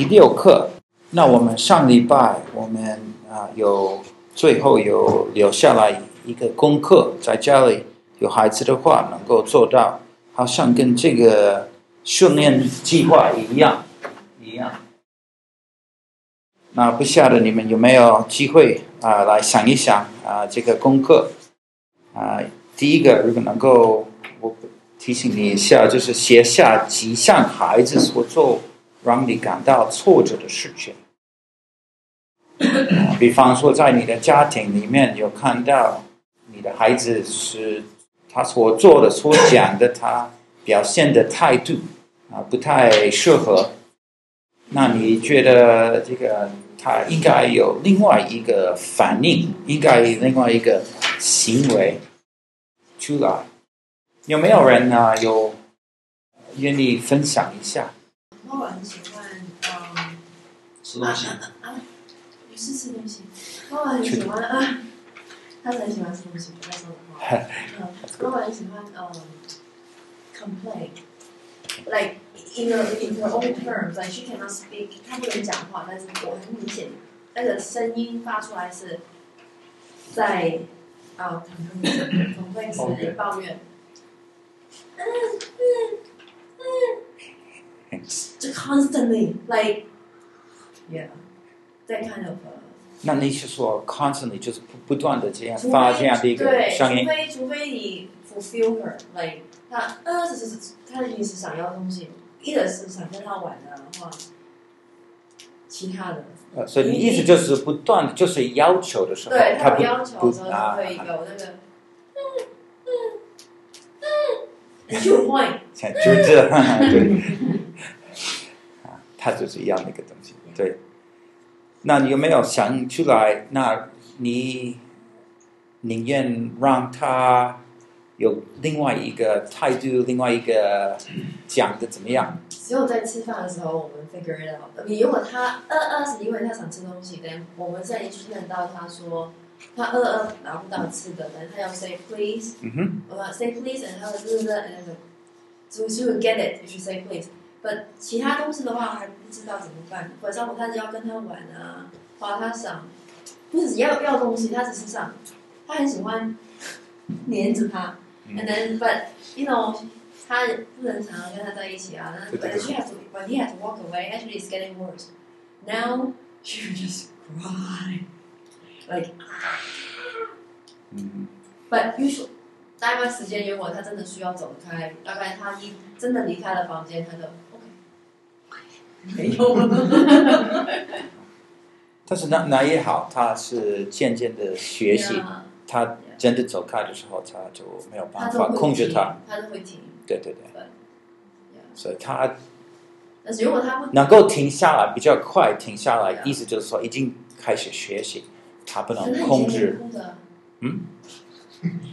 第六课，那我们上礼拜我们啊有最后有留下来一个功课，在家里有孩子的话能够做到，好像跟这个训练计划一样一样。那不晓得你们有没有机会啊来想一想啊这个功课啊，第一个如果能够我提醒你一下，就是写下几项孩子所做。让你感到挫折的事情，比方说，在你的家庭里面有看到你的孩子是他所做的、所讲的，他表现的态度啊不太适合，那你觉得这个他应该有另外一个反应，应该另外一个行为出来？有没有人呢？有愿意分享一下？我很喜欢，嗯，吃东西。啊啊啊！不是吃东西，我很喜欢啊。他很喜欢吃东西，不要说的话。嗯，我很喜欢，嗯，complain，like in a in her own terms，like she cannot speak，她不能讲话，但是我很明显，那个声音发出来是在啊，complain，complain 是抱怨。嗯嗯嗯。就 constantly like yeah that kind of、uh,。那你是说 constantly 就是不不断的这样发这样的一个声音？除非除非你 fulfill her like 他呃是是是他平时想要的东西，一直是想跟他玩的话，其他的。呃，所以你意思就是不断的就是要求的时候，对他不要求的时候就会有那个嗯嗯嗯，to point 就这对。他就是要那个东西，对。那你有没有想出来？那你宁愿让他有另外一个态度，另外一个讲的怎么样？只有在吃饭的时候，我们 figure it out。你如果他饿饿是因为他想吃东西，但我们现在训练到他说他饿饿拿不到吃的，但他要 say please，嗯哼，say please，然后就是然后就就会 get it，就是 say please。不，其他东西的话还不知道怎么办。或者我他是要跟他玩啊，或他想，不是要要东西，他只是想，他很喜欢黏着他。And then, but you know，他不能常常跟他在一起啊。那 But she has to, but he has to walk away. Actually, it's getting worse. Now she would just cry, like. 嗯。But usually. 大概时间，如果他真的需要走开，大概他一真的离开了房间，他就 没有。但是那那也好，他是渐渐的学习，他真的走开的时候，他就没有办法控制他，他都会停。对对对。所以他，但是如果他能够停下来比较快，停下来，意思就是说已经开始学习，他不能控制。嗯。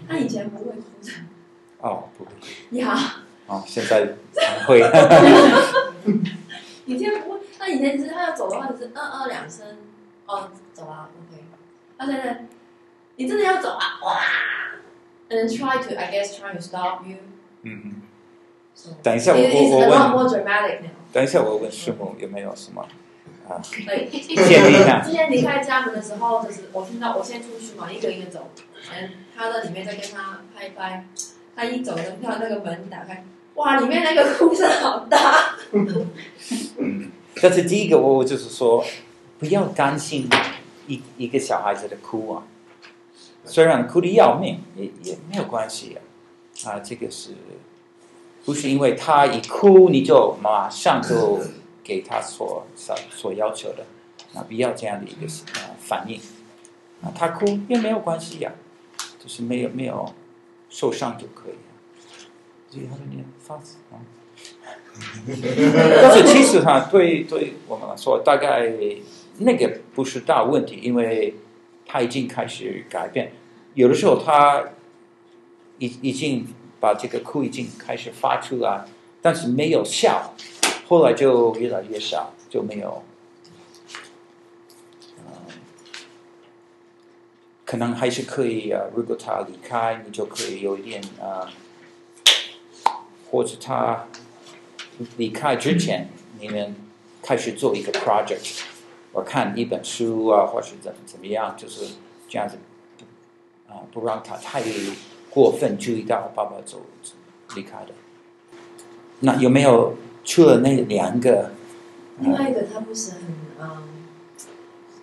他以前不会哭的。哦，不会。呀。哦，现在才 会。以前不会，那以前只是他要走的话，只是嗯嗯两声，哦，走啊，OK。他现在，你真的要走啊，哇！And try to, I guess, try to stop you。嗯嗯。等一下，我我我问。等一下，我问师母有没有什么啊？对，之前离开家门的时候，就是我听到我先出去嘛，一个一个走，嗯。他在里面在跟他拍拍，他一走，看到那个门打开，哇，里面那个哭声好大。但是第一个我就是说，不要担心一一个小孩子的哭啊，虽然哭得要命，也也没有关系啊。啊，这个是，不是因为他一哭你就马上就给他所所所要求的，啊，不要这样的一个呃反应，啊，他哭也没有关系呀。就是没有没有受伤就可以，所以他说你但是其实哈，对对我们来说，大概那个不是大问题，因为他已经开始改变。有的时候他已已经把这个哭已经开始发出来，但是没有笑，后来就越来越少，就没有。可能还是可以啊，如果他离开，你就可以有一点啊，或者他离开之前，你们开始做一个 project，我看一本书啊，或是怎怎么样，就是这样子，啊，不让他太过分注意到爸爸走离开的。那有没有除了那两个？另外一个他不是很嗯，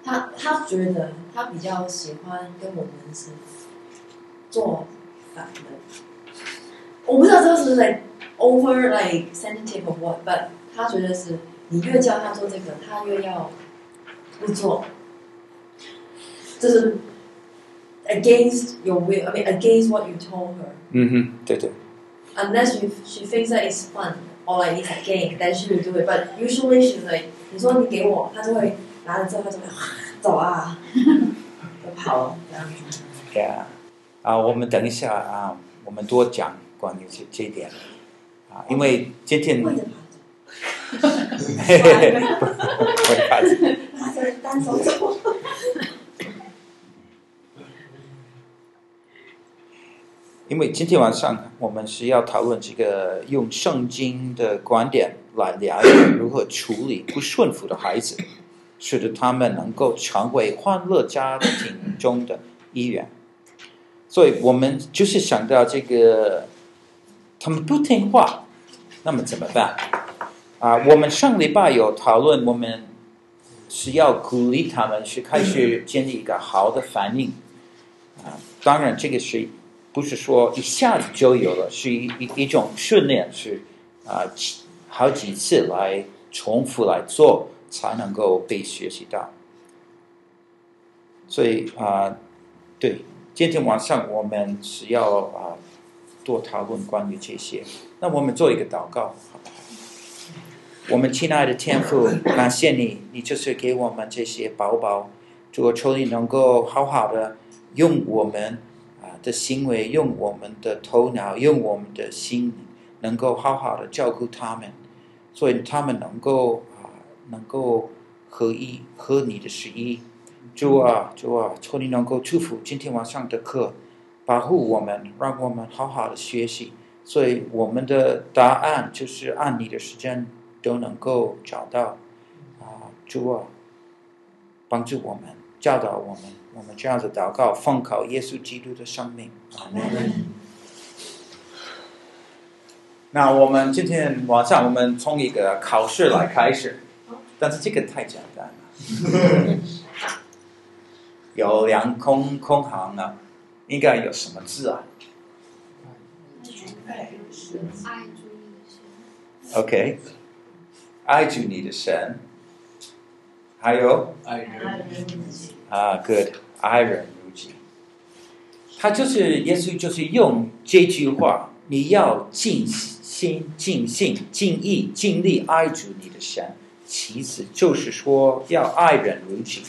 他他觉得他比较喜欢跟我们是做反的。我不知道这是谁 over like sensitive of what，but 他觉得是你越叫他做这个，他越要不做，就是 against your will，I mean against what you told her。嗯哼，对对。Unless you she thinks that it's fun or like it's a game, then she will do it. But usually she's like，你说你给我，他就会拿了之后，他就会走啊，就跑这样子。Yeah，啊，我们等一下啊，我们多讲关于这这一点啊，因为今天。嘿嘿嘿。因为今天晚上我们是要讨论这个用圣经的观点来了解如何处理不顺服的孩子，使得他们能够成为欢乐家庭中的一员。所以我们就是想到这个，他们不听话，那么怎么办？啊，我们上礼拜有讨论，我们是要鼓励他们去开始建立一个好的反应。啊，当然这个是。不是说一下子就有了，是一一一种训练，是啊，好几次来重复来做，才能够被学习到。所以啊，对，今天晚上我们是要啊多讨论关于这些。那我们做一个祷告，好不好？我们亲爱的天父，感谢你，你就是给我们这些宝宝，主，求你能够好好的用我们啊。的行为，用我们的头脑，用我们的心，能够好好的照顾他们，所以他们能够啊，能够合一，合你的旨意。主啊，主啊，求你能够祝福今天晚上的课，保护我们，让我们好好的学习。所以我们的答案就是按你的时间都能够找到。啊，主啊，帮助我们，教导我们。我们这样子祷告，奉靠耶稣基督的生命。阿门。那我们今天晚上，我们从一个考试来开始，但是这个太简单了。有两空空行呢，应该有什么字啊？OK，爱主你的神，还有爱啊、uh,，good。爱人如己，他就是耶稣，就是用这句话：你要尽心、尽性、尽意、尽力爱主你的神。其次就是说要爱人如己，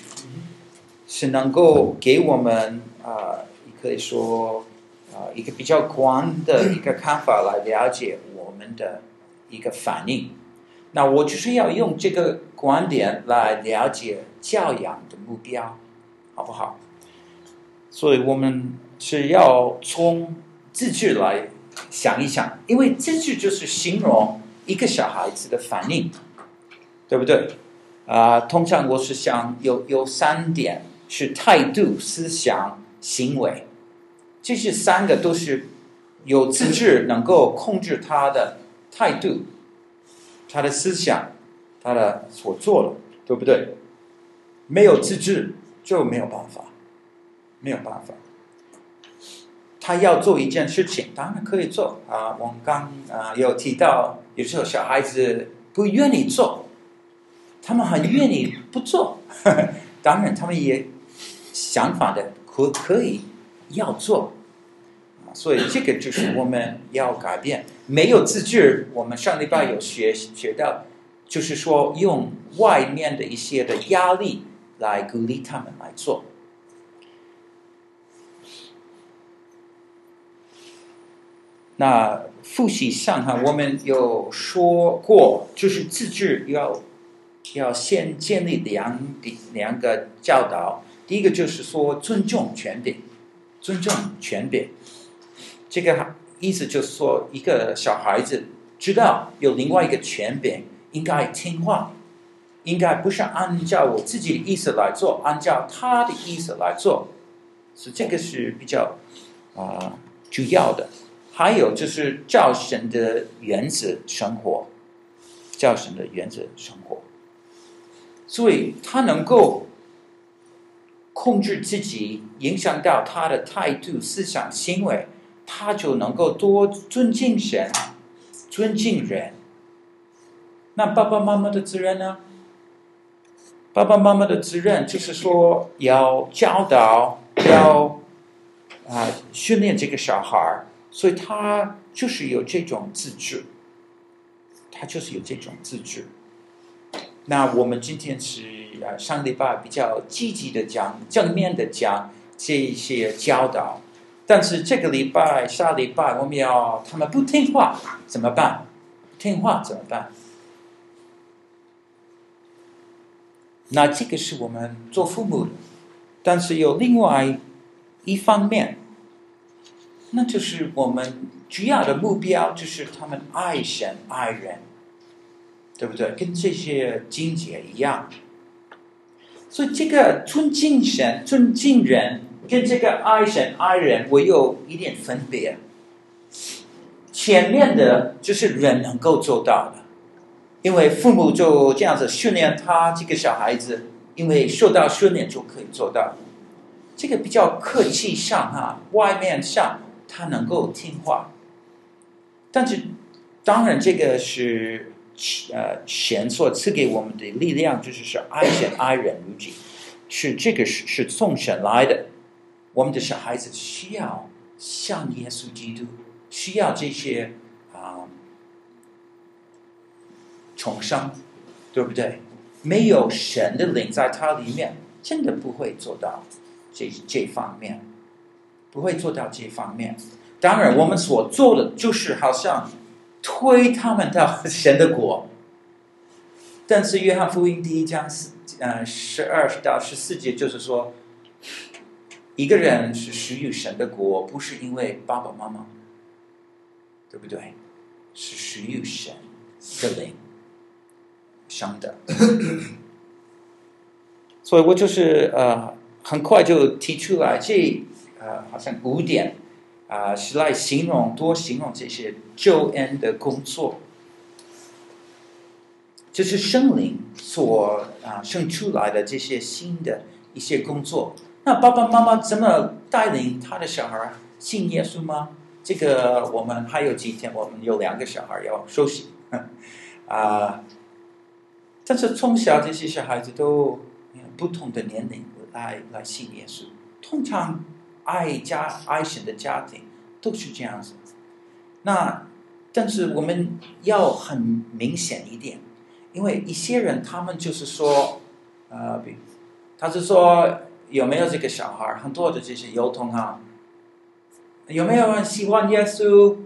是能够给我们啊，呃、可以说啊、一个比较广的一个看法来了解我们的一个反应。那我就是要用这个观点来了解教养的目标，好不好？所以我们是要从自制来想一想，因为自制就是形容一个小孩子的反应，对不对？啊、通常我是想有有三点是态度、思想、行为，这是三个都是有自制能够控制他的态度、他的思想、他的所做的，对不对？没有自制就没有办法。没有办法，他要做一件事情，当然可以做啊。我们刚啊有提到，有时候小孩子不愿意做，他们很愿意不做。呵 呵当然，他们也想法的可可以要做。所以这个就是我们要改变。没有自制，我们上礼拜有学学到，就是说用外面的一些的压力来鼓励他们来做。那复习上哈，我们有说过，就是自制要要先建立两点两个教导。第一个就是说尊重权柄，尊重权柄。这个意思就是说，一个小孩子知道有另外一个权柄，应该听话，应该不是按照我自己的意思来做，按照他的意思来做，是这个是比较啊、呃、主要的。还有就是照神的原则生活，照神的原则生活，所以他能够控制自己，影响到他的态度、思想、行为，他就能够多尊敬神，尊敬人。那爸爸妈妈的责任呢？爸爸妈妈的责任就是说要教导，要啊训练这个小孩儿，所以他就是有这种自制，他就是有这种自制。那我们今天是啊上礼拜比较积极的讲，正面的讲这一些教导，但是这个礼拜、下礼拜我们要他们不听话怎么办？听话怎么办？那这个是我们做父母的，但是有另外一方面，那就是我们主要的目标就是他们爱神爱人，对不对？跟这些经节一样。所以这个尊敬神、尊敬人，跟这个爱神爱人，我有一点分别。前面的就是人能够做到的。因为父母就这样子训练他这个小孩子，因为受到训练就可以做到。这个比较客气上哈，外面上他能够听话。但是当然这个是呃神所赐给我们的力量，就是是爱神爱人如己，是这个是是从神来的。我们的小孩子需要像耶稣基督，需要这些啊。重生，对不对？没有神的灵在他里面，真的不会做到这这方面，不会做到这方面。当然，我们所做的就是好像推他们到神的国。但是，约翰福音第一章四呃十二到十四节就是说，一个人是属于神的国，不是因为爸爸妈妈，对不对？是属于神的灵。生的，所以我就是呃，很快就提出来这呃，好像五点啊、是来形容多形容这些救恩的工作，就是圣灵所啊、生出来的这些新的一些工作。那爸爸妈妈怎么带领他的小孩信耶稣吗？这个我们还有几天，我们有两个小孩要休息啊。但是从小这些小孩子都不同的年龄来来信耶稣，通常爱家爱神的家庭都是这样子。那但是我们要很明显一点，因为一些人他们就是说，呃，他是说有没有这个小孩？很多的这些幼童啊，有没有人喜欢耶稣？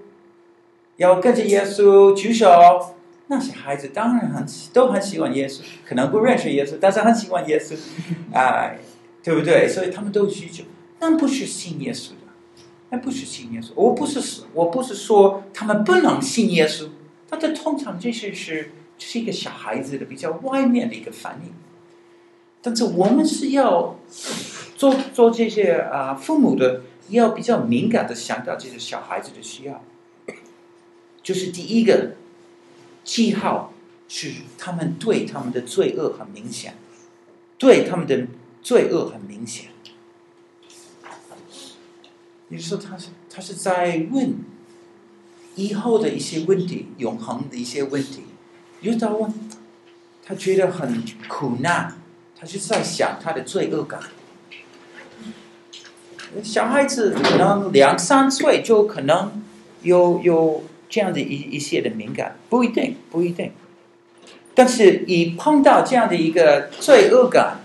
要跟着耶稣举手。那些孩子当然很都很喜欢耶稣，可能不认识耶稣，但是很喜欢耶稣，啊、呃，对不对？所以他们都需求，那不是信耶稣的，那不是信耶稣。我不是我不是说他们不能信耶稣，但是通常这些是这是一个小孩子的比较外面的一个反应。但是我们是要做做这些啊、父母的，要比较敏感的想到这些小孩子的需要，就是第一个。记号是他们对他们的罪恶很明显，对他们的罪恶很明显。你说他是他是在问以后的一些问题，永恒的一些问题。有时候他觉得很苦难，他就在想他的罪恶感。小孩子可能两三岁就可能有有。这样的一一些的敏感，不一定，不一定。但是，一碰到这样的一个罪恶感，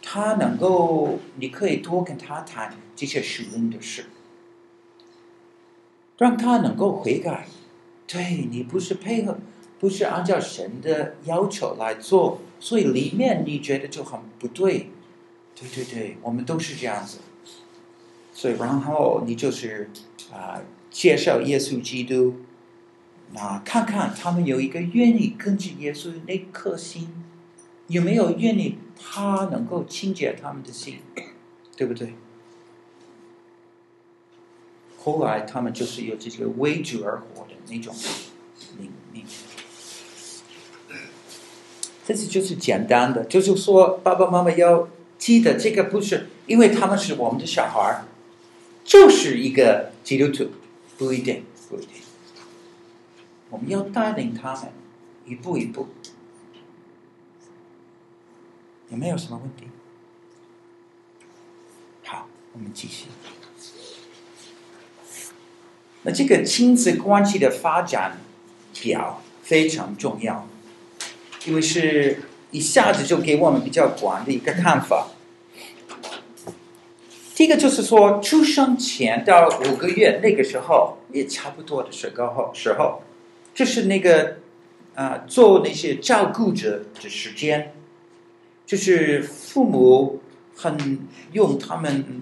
他能够，你可以多跟他谈这些属灵的事，让他能够悔改。对，你不是配合，不是按照神的要求来做，所以里面你觉得就很不对。对对对，我们都是这样子。所以，然后你就是啊。呃介绍耶稣基督，那看看他们有一个愿意跟着耶稣那颗心，有没有愿意他能够清洁他们的心，对不对？后来他们就是有这些为主而活的那种命命。这次就是简单的，就是说爸爸妈妈要记得这个不是，因为他们是我们的小孩，就是一个基督徒，不一定，不一定。我们要带领他们一步一步。有没有什么问题？好，我们继续。那这个亲子关系的发展表非常重要，因为是一下子就给我们比较广的一个看法。第一个就是说，出生前到五个月那个时候也差不多的时候时候，就是那个啊、做那些照顾者的时间。就是父母很用他们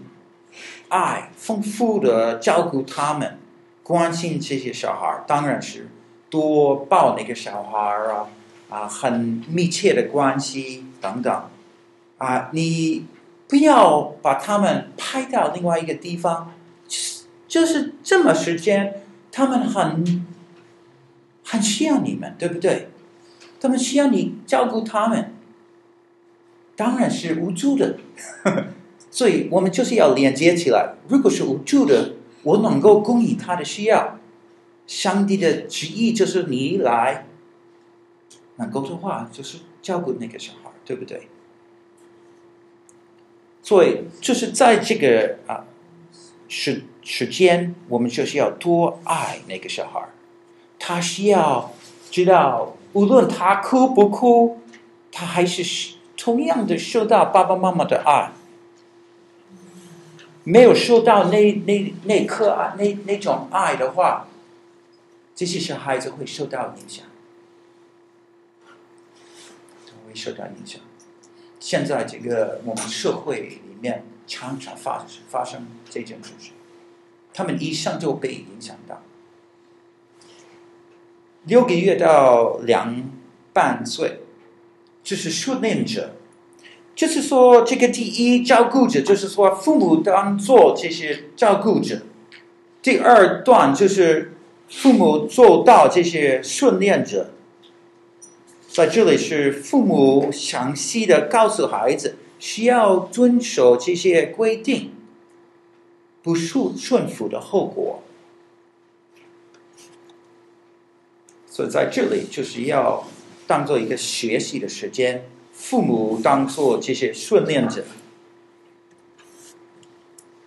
爱丰富的照顾他们，关心这些小孩，当然是多抱那个小孩啊啊，很密切的关系等等啊，你不要把他们派到另外一个地方，就是这么时间，他们很很需要你们，对不对？他们需要你照顾他们。当然是无助的，所以我们就是要连接起来。如果是无助的，我能够供应他的需要。上帝的旨意就是你来，能够说话就是照顾那个小孩，对不对？所以就是在这个啊时时间，我们就是要多爱那个小孩。他需要知道，无论他哭不哭，他还是。同样的受到爸爸妈妈的爱，没有受到那那那颗爱那那种爱的话，这些小孩子会受到影响，会受到影响。现在这个我们社会里面常常发生发生这件事情，他们一生就被影响到。六个月到两半岁。就是训练者，就是说，这个第一照顾者，就是说父母当做这些照顾者；第二段就是父母做到这些训练者。在这里是父母详细的告诉孩子，需要遵守这些规定，不顺顺服的后果。所以在这里就是要。当做一个学习的时间，父母当做这些训练者。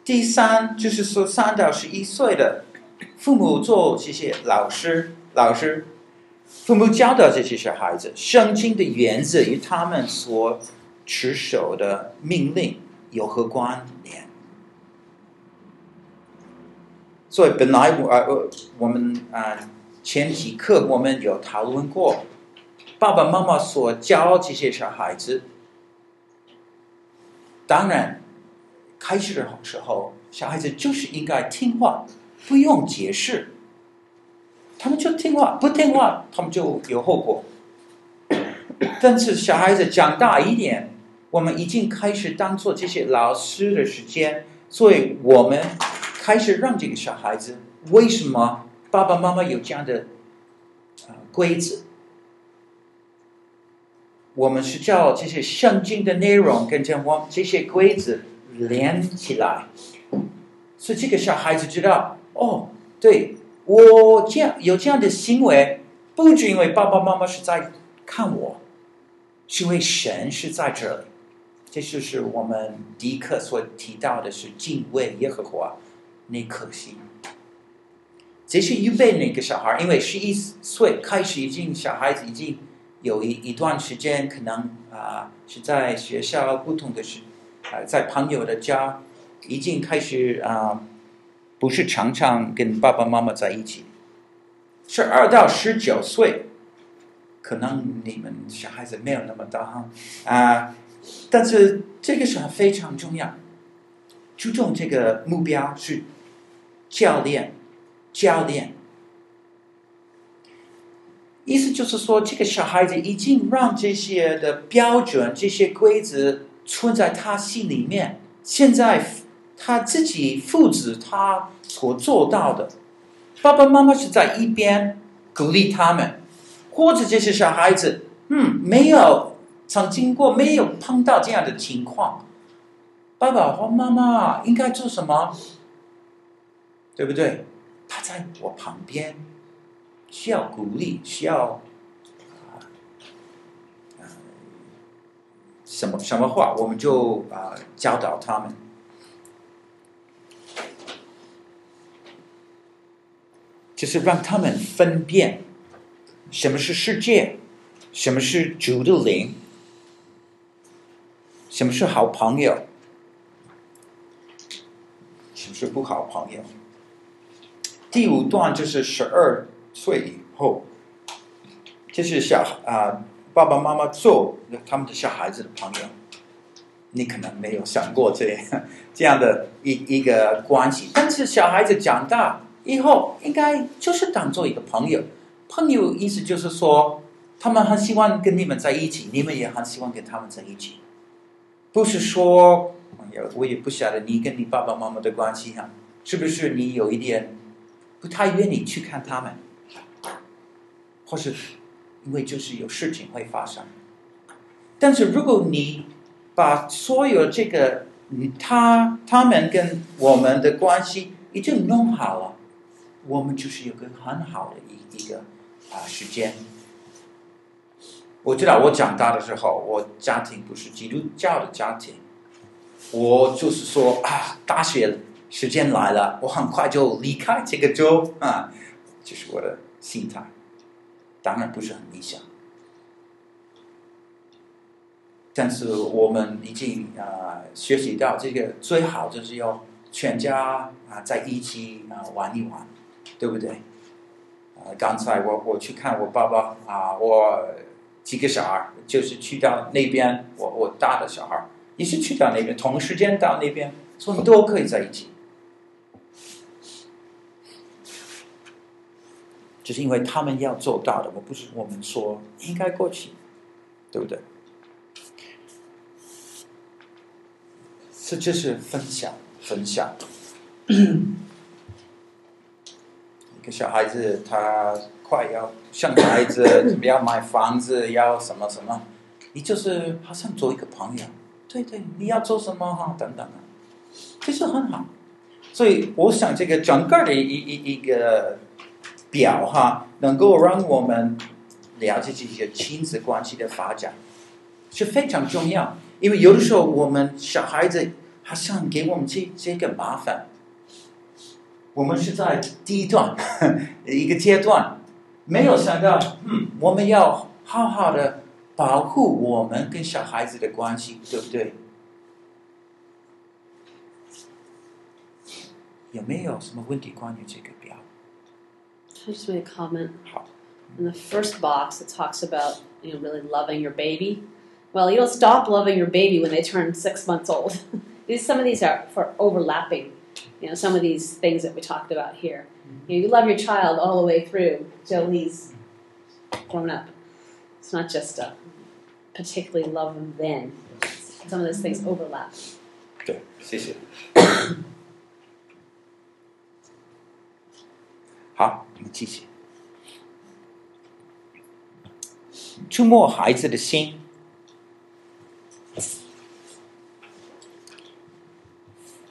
第三就是说，三到十一岁的父母做这些老师，老师，父母教导这些小孩子，圣经的原则与他们所持守的命令有何关联？所以本来我呃我们啊前几课我们有讨论过。爸爸妈妈所教这些小孩子，当然，开始的时候，小孩子就是应该听话，不用解释，他们就听话，不听话，他们就有后果。但是小孩子长大一点，我们已经开始当做这些老师的时间，所以我们开始让这个小孩子，为什么爸爸妈妈有这样的啊规则？我们是叫这些圣经的内容跟这我这些规则连起来，所以这个小孩子知道哦，对，我这样有这样的行为，不只因为爸爸妈妈是在看我，是因为神是在这里。这就是我们迪克所提到的是敬畏耶和华那颗心。这是预备那个小孩，因为十一岁开始已经小孩子已经。有一一段时间，可能啊、是在学校不同的时，啊、在朋友的家，已经开始啊、不是常常跟爸爸妈妈在一起。十二到十九岁，可能你们小孩子没有那么大哈啊、但是这个时候非常重要，注重这个目标是教练，教练。意思就是说，这个小孩子已经让这些的标准、这些规则存在他心里面。现在他自己父子他所做到的，爸爸妈妈是在一边鼓励他们，或者这些小孩子，嗯，没有曾经过，没有碰到这样的情况，爸爸或妈妈应该做什么？对不对？他在我旁边。需要鼓励，需要啊，什么什么话，我们就啊教导他们，就是让他们分辨什么是世界，什么是主的灵，什么是好朋友，什么是不好朋友。第五段就是十二。岁以后，就是小啊，爸爸妈妈做他们的小孩子的朋友，你可能没有想过这样这样的一一个关系。但是小孩子长大以后，应该就是当做一个朋友。朋友意思就是说，他们很喜欢跟你们在一起，你们也很喜欢跟他们在一起。不是说，我也不晓得你跟你爸爸妈妈的关系哈，是不是你有一点不太愿意去看他们？或是因为就是有事情会发生，但是如果你把所有这个，他他们跟我们的关系已经弄好了，我们就是有个很好的一一个啊时间。我知道我长大的时候，我家庭不是基督教的家庭，我就是说啊，大学时间来了，我很快就离开这个州啊，就是我的心态。当然不是很理想，但是我们已经啊、学习到这个最好就是要全家啊、在一起啊、玩一玩，对不对？啊、刚才我我去看我爸爸啊、我几个小孩就是去到那边，我我大的小孩也是去到那边，同时间到那边，所以都可以在一起。就是因为他们要做到的，我不是我们说应该过去，对不对？这就是分享，分享。一个小孩子他快要像孩子，怎么样买房子，要什么什么，你就是好像做一个朋友，对对，你要做什么哈，等等的，其实很好。所以我想这个整个的一一一个。表哈，能够让我们了解这些亲子关系的发展是非常重要。因为有的时候我们小孩子好像给我们这这个麻烦，我们是在第一段一个阶段，没有想到，嗯，我们要好好的保护我们跟小孩子的关系，对不对？有没有什么问题关于这个？I just made a comment. In the first box, it talks about you know really loving your baby. Well, you don't stop loving your baby when they turn six months old. these some of these are for overlapping. You know, some of these things that we talked about here. You, know, you love your child all the way through till he's grown up. It's not just a particularly love them then. Some of those things overlap. Okay, 谢谢。好，我们继续。触摸孩子的心，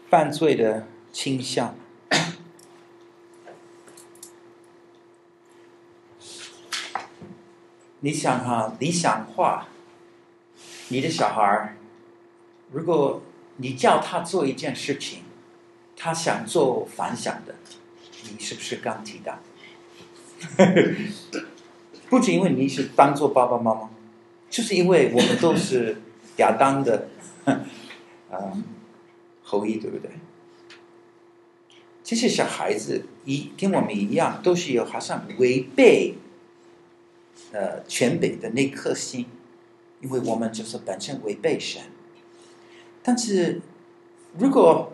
犯罪的 倾向。你想哈，理想化，你的小孩，如果你叫他做一件事情，他想做反向的。你是不是刚提到？不仅因为你是当做爸爸妈妈，就是因为我们都是亚当的，嗯，后裔，对不对？这些小孩子一跟我们一样，都是有好像违背呃权柄的那颗心，因为我们就是本身违背神。但是如果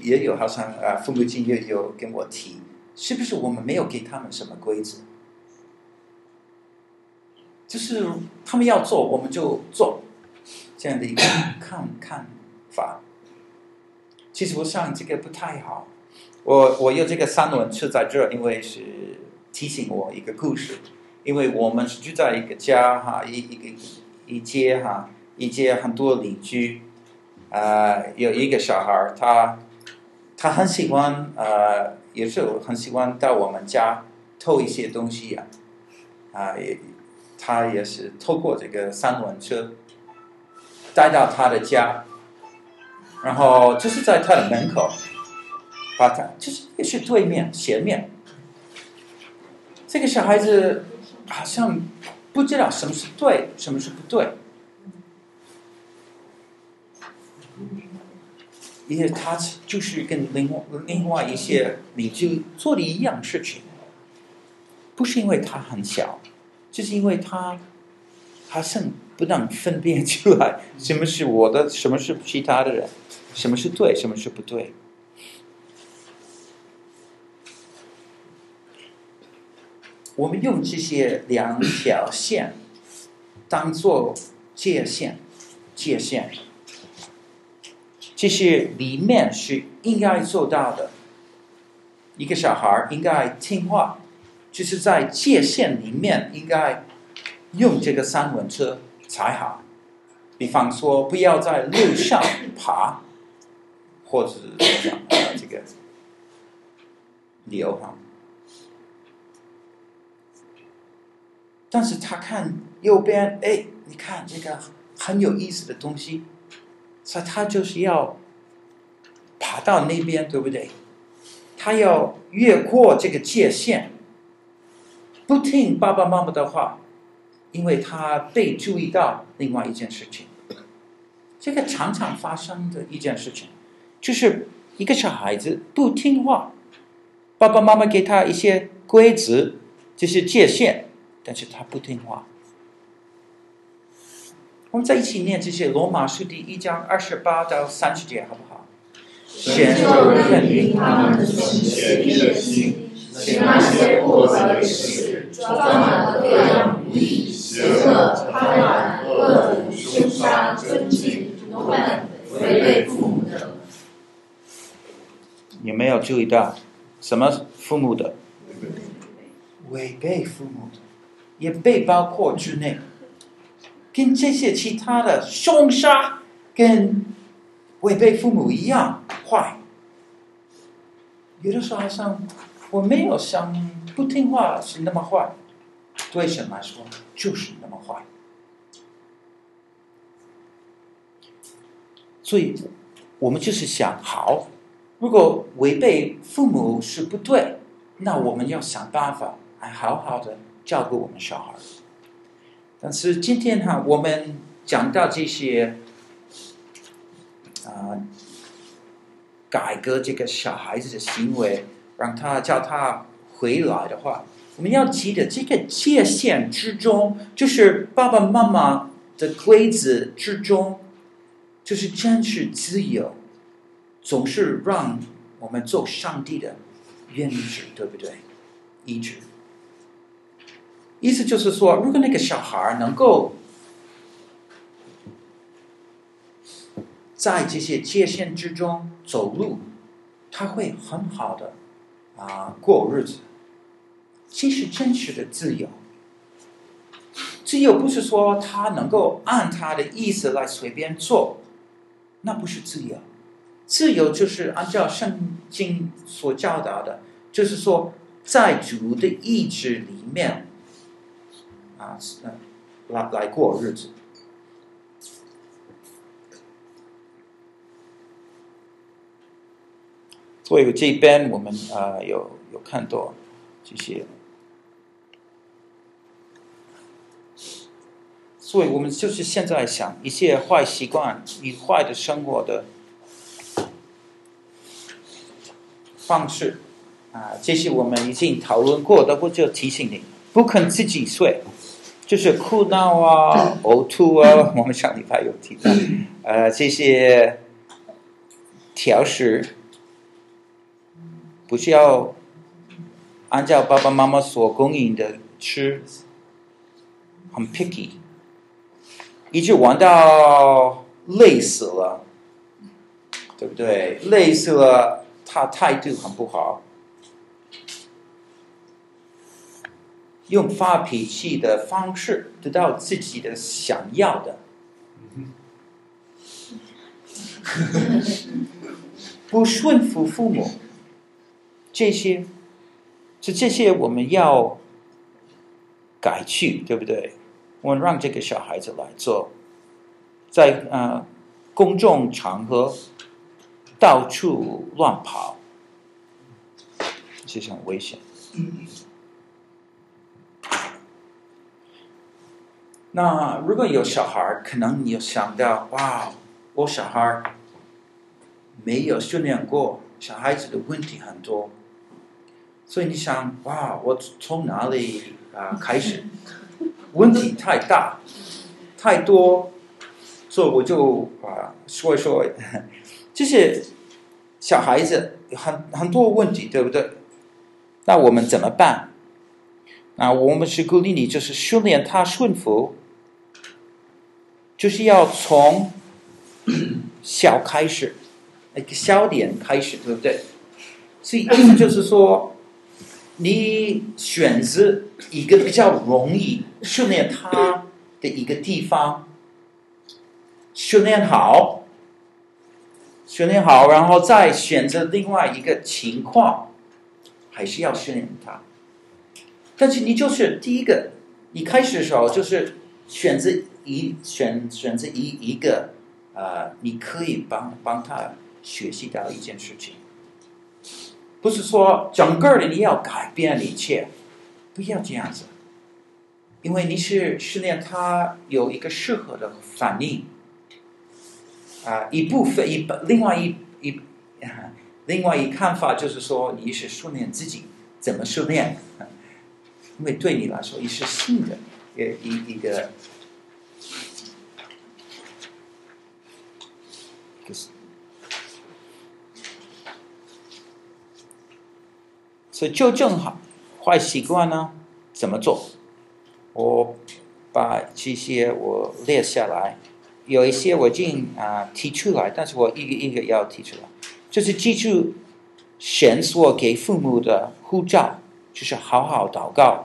也有好像啊，父母亲也有跟我提，是不是我们没有给他们什么规则？就是他们要做，我们就做，这样的一个看看法。其实我想这个不太好。我我有这个三轮车在这儿，因为是提醒我一个故事。因为我们是住在一个家哈，一一个一街哈，一街很多邻居。呃，有一个小孩他他很喜欢呃，有时候很喜欢到我们家偷一些东西呀、啊。啊，也他也是透过这个三轮车带到他的家，然后就是在他的门口，把他就是也是对面斜面，这个小孩子。好像不知道什么是对，什么是不对，因为他就是跟另外另外一些邻居做的一样事情，不是因为他很小，就是因为他好像不能分辨出来什么是我的，什么是其他的人，什么是对，什么是不对。我们用这些两条线当做界限，界限，这些里面是应该做到的。一个小孩应该听话，就是在界限里面应该用这个三轮车才好。比方说，不要在路上爬，或者是这个流哈。但是他看右边，哎，你看这个很有意思的东西，所以他就是要爬到那边，对不对？他要越过这个界限，不听爸爸妈妈的话，因为他被注意到另外一件事情。这个常常发生的一件事情，就是一个小孩子不听话，爸爸妈妈给他一些规则，这些界限。但是他不听话。我们在一起念这些罗马书第一章二十八到三十节，好不好？神就认定他们的血气的心，使那些过得的事，装满了各样不义、邪恶、贪婪、恶毒、凶杀、争竞、过分、违背父母的。有没有注意到什么父母的？违背父母的。也被包括之内，跟这些其他的凶杀跟违背父母一样坏。有的时候好像我没有想不听话是那么坏，对神来说就是那么坏。所以，我们就是想，好，如果违背父母是不对，那我们要想办法，还好好的。照顾我们小孩，但是今天哈，我们讲到这些啊、改革这个小孩子的行为，让他叫他回来的话，我们要记得这个界限之中，就是爸爸妈妈的规则之中，就是真实自由，总是让我们做上帝的原则，对不对？一直。意思就是说，如果那个小孩能够在这些界限之中走路，他会很好的啊过日子。这是真实的自由。自由不是说他能够按他的意思来随便做，那不是自由。自由就是按照圣经所教导的，就是说在主的意志里面。啊，来来过日子。所以这边我们啊、有有看到这些，所以我们就是现在想一些坏习惯与坏的生活的方式啊，这些我们已经讨论过的，我就提醒你，不肯自己睡。就是哭闹啊、呕吐啊，我们上礼拜有提到，呃，这些调食，不是要按照爸爸妈妈所供应的吃，很 picky，一直玩到累死了，对不对？累死了，他态度很不好，用发脾气的方式得到自己的想要的，不顺服父母，这些，是这些我们要改去，对不对？我们让这个小孩子来做，在呃公众场合到处乱跑，这是很危险。那如果有小孩，可能你有想到，哇，我小孩没有训练过，小孩子的问题很多，所以你想，哇，我从哪里啊、开始？问题太大，太多，所以我就啊说一说，这些小孩子很很多问题，对不对？那我们怎么办？那我们是鼓励你，就是训练他顺服，就是要从小开始，那个小点开始，对不对？所以就是说。你选择一个比较容易训练他的一个地方，训练好，训练好，然后再选择另外一个情况，还是要训练他。但是你就是第一个，你开始的时候就是选择一选选择一一个，呃，你可以帮帮他学习到一件事情。不是说整个的你要改变一切，不要这样子，因为你是训练他有一个适合的反应，啊、一部分一另外一一 另外一看法就是说你是训练自己怎么训练，因为对你来说你是新的一一一个。所以就正好，坏习惯呢，怎么做？我把这些我列下来，有一些我已经啊提出来，但是我一个一个要提出来。就是记住神所给父母的护照，就是好好祷告。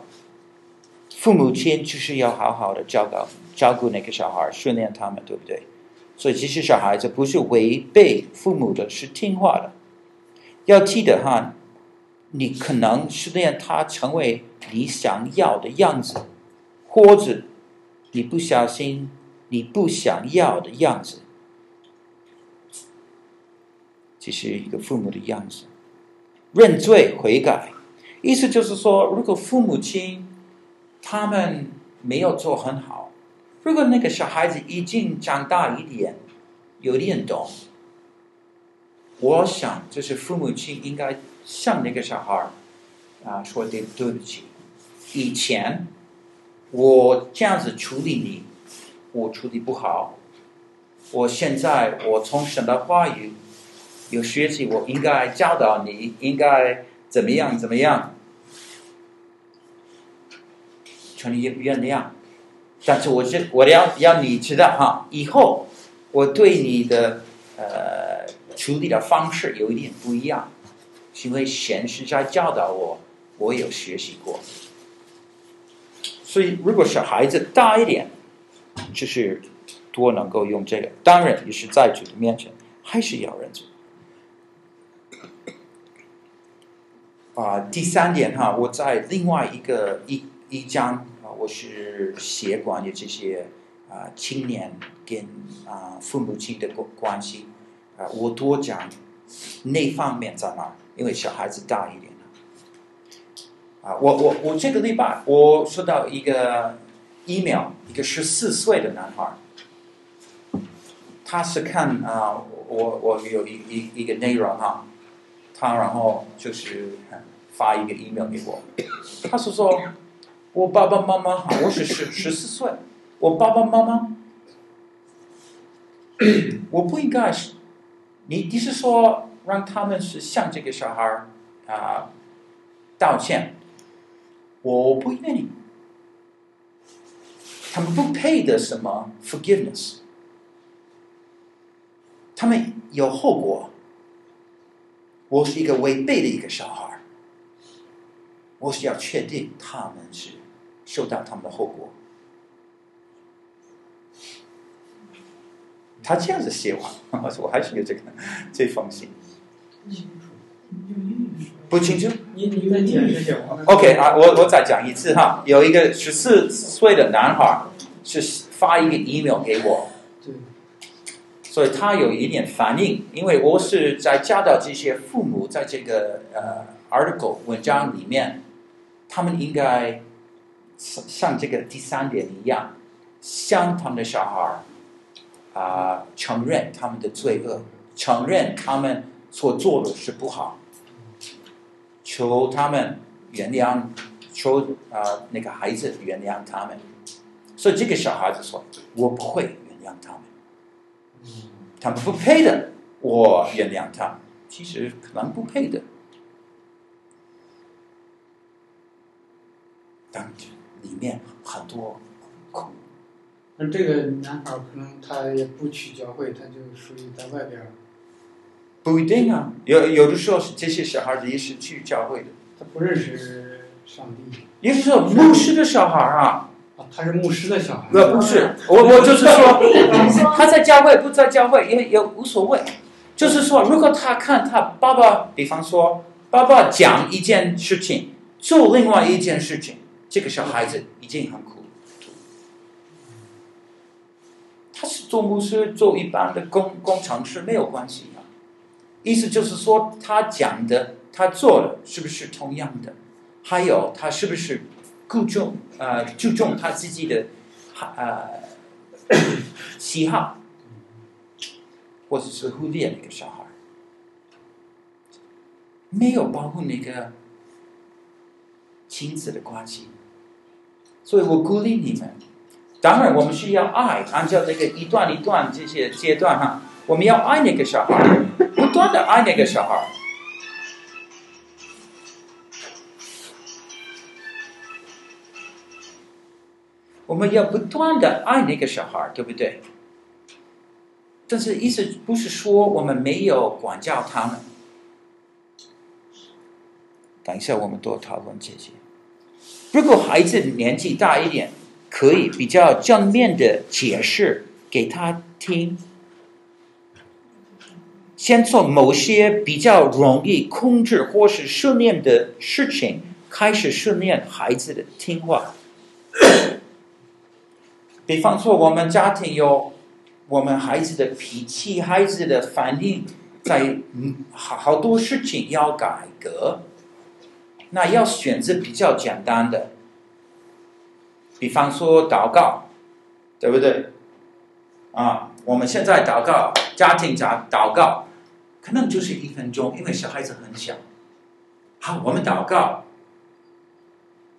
父母亲就是要好好的教导、照顾那个小孩，训练他们，对不对？所以其实小孩子不是违背父母的，是听话的。要记得哈。你可能训练他成为你想要的样子，或者你不小心你不想要的样子，这是一个父母的样子。认罪悔改，意思就是说，如果父母亲他们没有做很好，如果那个小孩子已经长大一点，有点懂，我想这是父母亲应该。向那个小孩啊说对对不起，以前我这样子处理你，我处理不好。我现在我从神的话语有学习，我应该教导你应该怎么样怎么样，求你原谅。但是我是我要要你知道哈，以后我对你的呃处理的方式有一点不一样。因为神是在教导我，我有学习过，所以如果小孩子大一点，就是多能够用这个。当然，也是在主的面前，还是要认罪。啊、第三点哈，我在另外一个一一章啊，我是写关于这些啊、青年跟啊、父母亲的关关系啊、我多讲那方面在哪？因为小孩子大一点了，啊，我我我这个礼拜我收到一个 email，一个十四岁的男孩，他是看啊，我我有一一一个内容哈，他然后就是发一个 email 给我，他是说，我爸爸妈妈哈，我是十十四岁，我爸爸妈妈，我不应该是，你你是说？让他们是向这个小孩啊、道歉，我不愿意。他们不配的什么 forgiveness，他们有后果。我是一个违背的一个小孩，我是要确定他们是受到他们的后果。他这样子写完，我还是有这个这封信。不清楚。你你再解释解 OK 啊，我我再讲一次哈。有一个十四岁的男孩是发一个 email 给我，所以他有一点反应，因为我是在教导这些父母，在这个呃 article 文章里面，他们应该像像这个第三点一样，向他们的小孩啊、呃、承认他们的罪恶，承认他们所做的是不好。求他们原谅，求啊、那个孩子原谅他们，所以这个小孩子说：“我不会原谅他们，他们不配的，我原谅他。其实可能不配的，但里面很多苦。那这个男孩可能他也不去教会，他就属于在外边。”不一定啊，有有的时候是这些小孩子也是去教会的。他不认识上帝。也是说，牧师的小孩啊。啊，他是牧师的小孩。不，不是，我我就是说，他在教会不在教会也也无所谓。就是说，如果他看他爸爸，比方说爸爸讲一件事情，做另外一件事情，这个小孩子已经很苦。他是做牧师，做一般的工工程师没有关系。意思就是说，他讲的，他做的，是不是同样的？还有，他是不是注重呃注重他自己的呃喜好，或者是忽略那个小孩，没有保护那个亲子的关系。所以我鼓励你们，当然我们需要爱，按照这个一段一段这些阶段哈，我们要爱那个小孩。不断的爱那个小孩，我们要不断的爱那个小孩，对不对？但是意思不是说我们没有管教他们。等一下，我们多讨论这些。如果孩子年纪大一点，可以比较正面的解释给他听。先从某些比较容易控制或是训练的事情开始训练孩子的听话。比方说，我们家庭有我们孩子的脾气、孩子的反应，在好好多事情要改革，那要选择比较简单的。比方说祷告，对不对？啊，我们现在祷告，家庭讲祷告。可能就是一分钟，因为小孩子很小。好，我们祷告。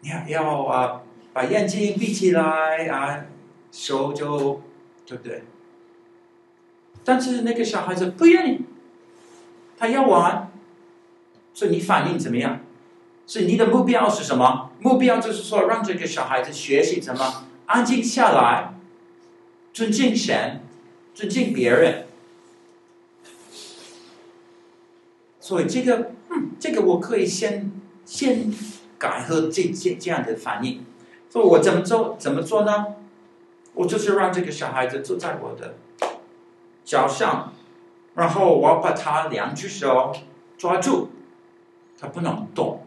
你要要啊，把眼睛闭起来啊，手就对不对？但是那个小孩子不愿意，他要玩。所以你反应怎么样？所以你的目标是什么？目标就是说，让这个小孩子学习怎么安静下来，尊敬神，尊敬别人。所以这个，这个我可以先先改和这这这样的反应。所以我怎么做？怎么做呢？我就是让这个小孩子坐在我的脚上，然后我把他两只手抓住，他不能动，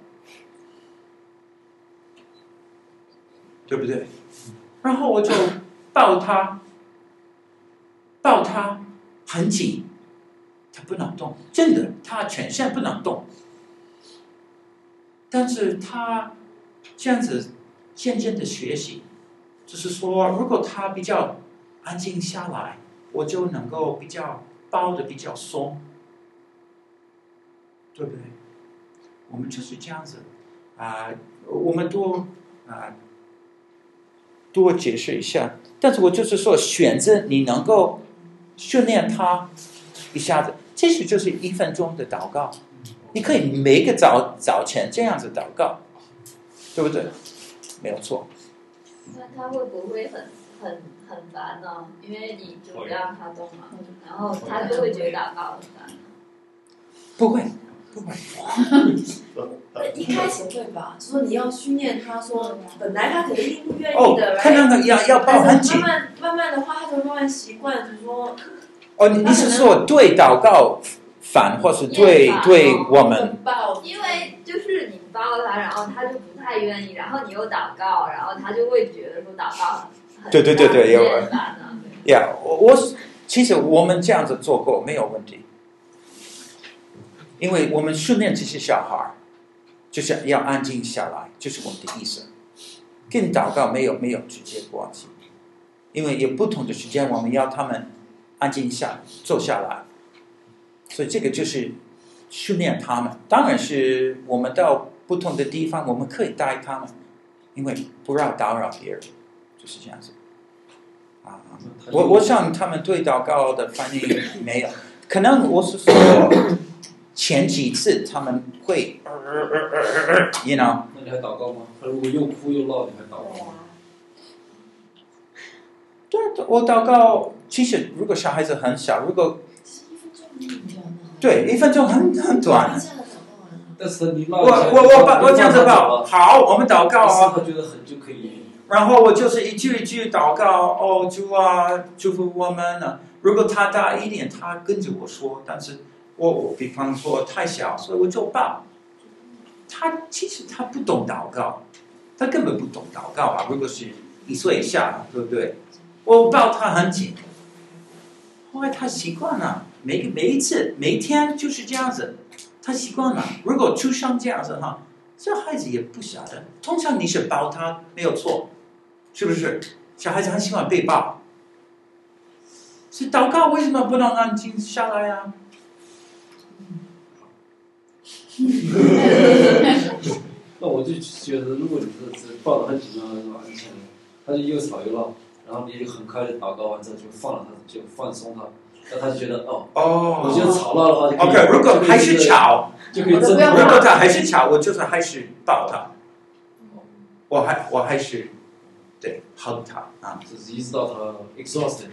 对不对？然后我就抱他，抱他很紧。他不能动，真的，他全身不能动。但是他这样子渐渐的学习，就是说，如果他比较安静下来，我就能够比较抱的比较松，对不对？我们就是这样子啊、我们多啊、多解释一下。但是我就是说，选择你能够训练他一下子。其实就是一分钟的祷告，你可以每个早早晨这样子祷告，对不对？没有错。那他会不会很很很烦呢？因为你就不让他动嘛，然后他就会觉得祷告很烦。不会，不会。一开始会吧，就说你要训练他说，本来他肯定不愿意的，哦，看那个要要抱很紧。慢慢慢慢的话，他就慢慢习惯，就说。哦，你你是说对祷告反，或是对对我们？因为就是你抱他，然后他就不太愿意，然后你又祷告，然后他就会觉得说祷告很对对对对，有。呀，我我其实我们这样子做过没有问题，因为我们训练这些小孩，就是要安静下来，就是我们的意思，跟祷告没有没有直接关系，因为有不同的时间，我们要他们。安静一下，坐下来，所以这个就是训练他们。当然是我们到不同的地方，我们可以带他们，因为不要打扰别人，就是这样子。啊，我我想他们对祷告的反应没有，可能我是说前几次他们会，you know。那你还祷告吗？他如果又哭又闹，你还祷告吗？对，我祷告。其实，如果小孩子很小，如果对一分钟很很短。但是你闹我我我把我这样子报好，我们祷告啊。他觉得很就可以。然后我就是一句一句祷告哦，主啊，祝福我们呢。如果他大一点，他跟着我说，但是我我比方说太小，所以我就抱。他其实他不懂祷告，他根本不懂祷告啊。如果是一岁以下，对不对？我抱他很紧。因为他习惯了，每个每一次每一天就是这样子，他习惯了。如果出生这样子哈，这孩子也不晓得。通常你是抱他没有错，是不是？小孩子很喜欢被抱。是祷告为什么不能安静下来呀、那我就觉得，如果你是抱得很紧啊，安静，他就又吵又闹。然后你就很快就祷告完之后就放了他，就放松他，那他就觉得哦哦，我觉得吵闹的话就可以。OK，如果还是吵，就可以。如果他还是吵，我就是还是抱他。我还我还是对 hold 他啊，就是一直到他 exhausted。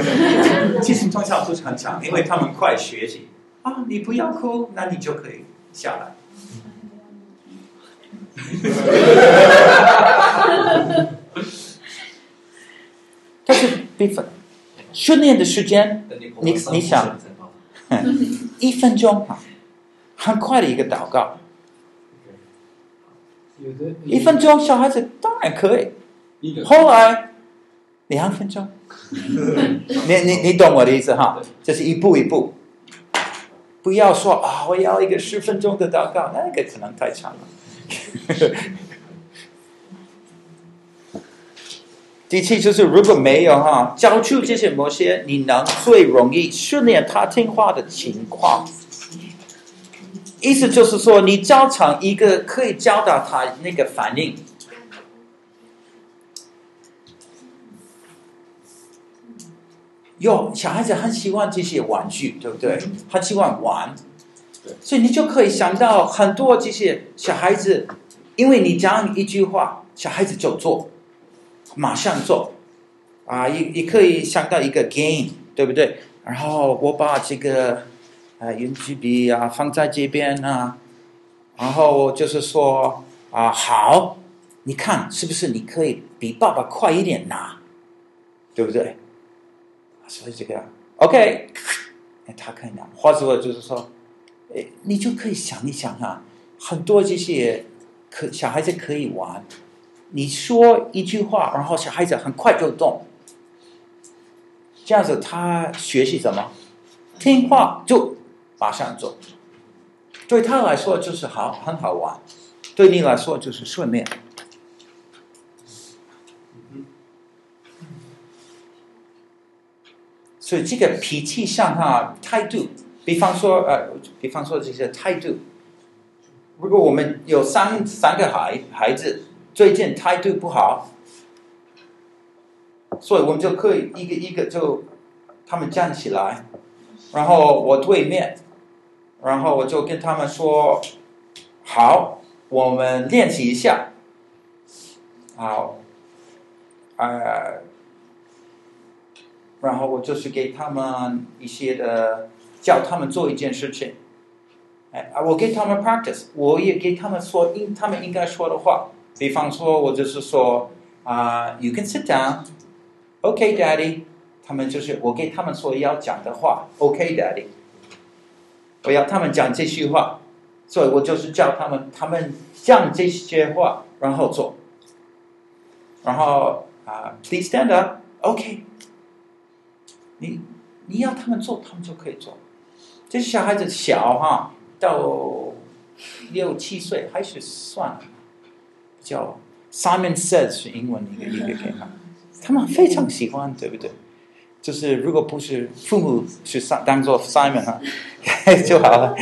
其实通常不是很强，因为他们快学习啊，你不要哭，那你就可以下来。训练的时间，你你想，一分钟啊，很快的一个祷告。一分钟，小孩子当然可以。后来两分钟，你你你懂我的意思哈？这是一步一步，不要说啊，我要一个十分钟的祷告，那个可能太长了。第七就是，如果没有哈，教出这些某些，你能最容易训练他听话的情况。意思就是说，你教成一个可以教导他那个反应。哟，小孩子很喜欢这些玩具，对不对？很喜欢玩，所以你就可以想到很多这些小孩子，因为你讲一句话，小孩子就做。马上做，啊，也也可以想到一个 game，对不对？然后我把这个，啊，圆珠笔啊放在这边啊，然后就是说啊，好，你看是不是你可以比爸爸快一点拿，对不对？所以这个，OK，他可以拿，或者就是说，哎，你就可以想一想啊，很多这些可小孩子可以玩。你说一句话，然后小孩子很快就动，这样子他学习什么？听话就马上做，对他来说就是好，很好玩，对你来说就是训练。所以这个脾气上哈态度，比方说呃，比方说这些态度，如果我们有三三个孩孩子。最近态度不好，所以我们就可以一个一个就他们站起来，然后我对面，然后我就跟他们说：“好，我们练习一下。”好，呃，然后我就是给他们一些的，叫他们做一件事情。哎，我给他们 practice，我也给他们说应他们应该说的话。比方说，我就是说啊、，You can sit down. OK, Daddy. 他们就是我给他们说要讲的话。OK, Daddy. 我要他们讲这句话，所以我就是叫他们，他们讲这些话，然后做。然后啊、uh,，Please stand up. OK. 你你要他们做，他们就可以做。这小孩子小哈，到六七岁还是算了。叫 Simon Says 是英文一个一个给他，他们非常喜欢，对不对？就是如果不是父母去当当做 Simon 哈，就好了。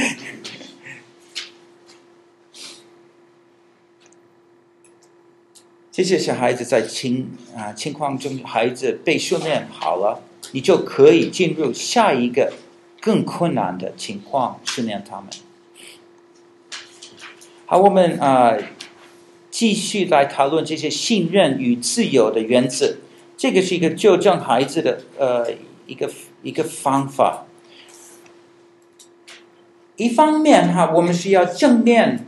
这些小孩子在情啊情况中，孩子被训练好了，你就可以进入下一个更困难的情况训练他们。好，我们啊。继续来讨论这些信任与自由的原则，这个是一个纠正孩子的呃一个一个方法。一方面哈，我们是要正面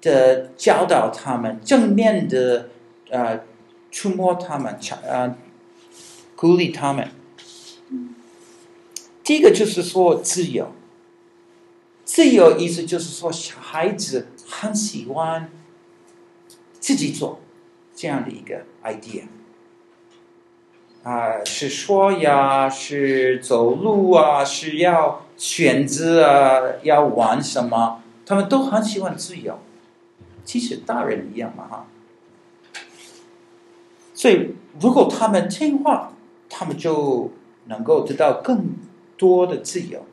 的教导他们，正面的呃触摸他们，呃鼓励他们。第一个就是说自由，自由意思就是说小孩子很喜欢。自己做这样的一个 idea 啊，是说呀，是走路啊，是要选择啊，要玩什么，他们都很喜欢自由。其实大人一样嘛，哈。所以如果他们听话，他们就能够得到更多的自由。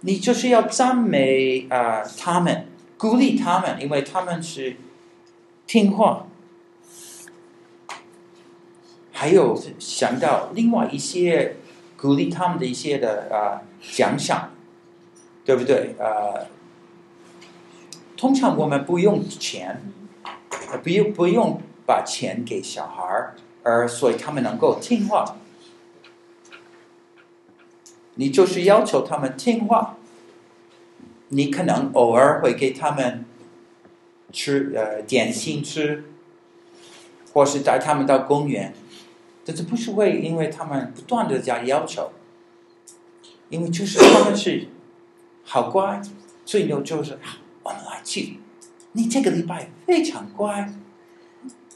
你就是要赞美啊，他们鼓励他们，因为他们是。听话，还有想到另外一些鼓励他们的一些的啊奖赏，对不对？啊，通常我们不用钱，不用不用把钱给小孩儿，而所以他们能够听话。你就是要求他们听话，你可能偶尔会给他们。吃呃点心吃，或是带他们到公园，但是不是会因为他们不断的加要求，因为就是他们是好乖，所以呢就是我们来去，你这个礼拜非常乖，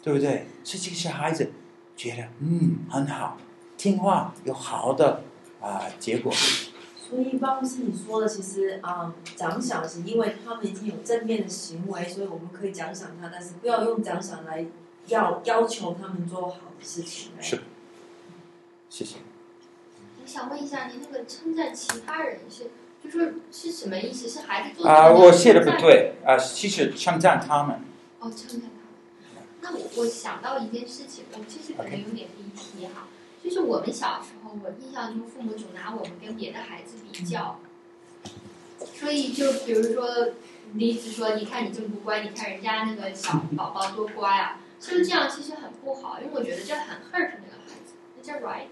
对不对？所以这些孩子觉得嗯很好，听话有好的啊、结果。所以，办公室你说的，其实啊，奖赏是因为他们已经有正面的行为，所以我们可以奖赏他，但是不要用奖赏来要要求他们做好的事情。是，谢谢。我想问一下，您那个称赞其他人是，就是是什么意思？是孩子做啊？我写的不对啊，其实称赞他们。哦，称赞他们。那我我想到一件事情，我其实可能有点离题哈。Okay. 就是我们小时候，我印象中父母总拿我们跟别的孩子比较，所以就比如说，例子说，你看你这么不乖，你看人家那个小宝宝多乖啊，就是这样，其实很不好，因为我觉得这很 hurt 那个孩子，那这 right？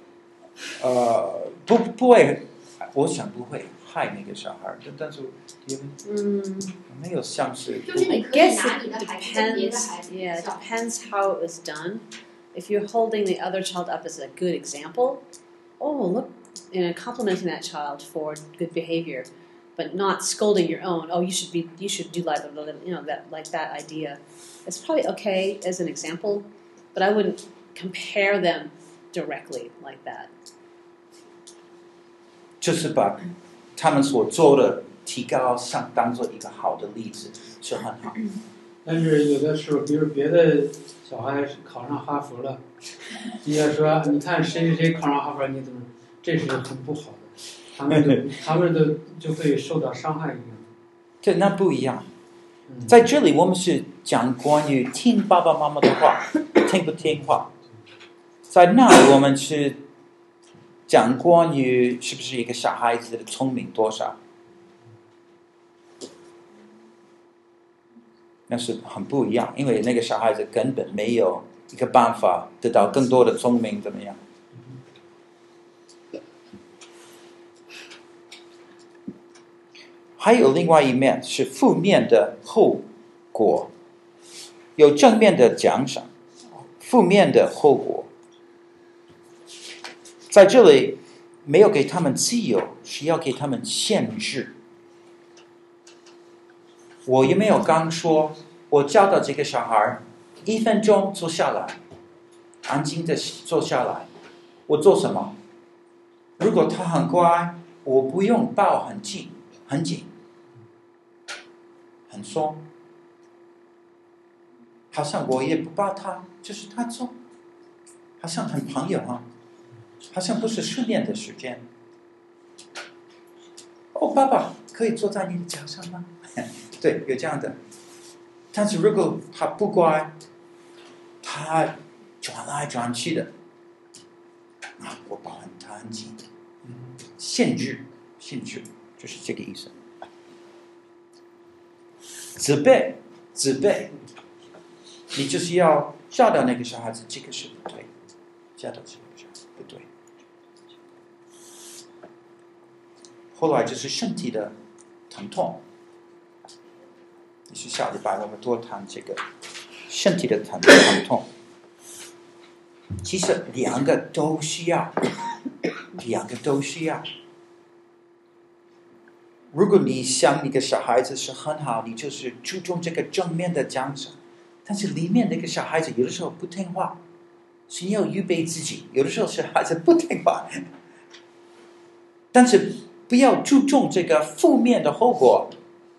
呃，不不会，我想不会害那个小孩，但但是因为嗯，没有像是，就是你可以拿你的孩子跟别的孩子比 depends how it's done. if you're holding the other child up as a good example, oh, look, you know, complimenting that child for good behavior, but not scolding your own. Oh, you should be, you should do like, you know, that like that idea. It's probably okay as an example, but I wouldn't compare them directly like that. 就是把他们所做的提高上当做一个好的例子，是很好。但是有的时候，比如别的。 小孩考上哈佛了，你要说，你看谁谁谁考上哈佛，你怎么？这是很不好的，他们都 他们都就会受到伤害一样。对，那不一样。在这里，我们是讲关于听爸爸妈妈的话，听不听话。在那里，我们是讲关于是不是一个小孩子的聪明多少。那是很不一样，因为那个小孩子根本没有一个办法得到更多的聪明，怎么样？还有另外一面是负面的后果，有正面的奖赏，负面的后果。在这里没有给他们自由，是要给他们限制。我有没有刚说，我教导这个小孩，一分钟坐下来，安静的坐下来，我做什么？如果他很乖，我不用抱很紧，很紧，很松，好像我也不抱他，就是他做，好像很朋友啊，好像不是训练的时间。哦，爸爸可以坐在你的脚上吗？对，有这样的。但是如果他不乖，他转来转去的，啊，我保他很紧，限制，限制，就是这个意思。自卑，自卑，你就是要教导那个小孩子，这个是不对，教导这个小孩子不对。后来就是身体的疼痛。下礼拜我们多谈这个身体的疼疼痛。其实两个都需要，两个都需要。如果你想你的小孩子是很好，你就是注重这个正面的奖赏。但是里面那个小孩子有的时候不听话，是你要预备自己。有的时候小孩子不听话，但是不要注重这个负面的后果。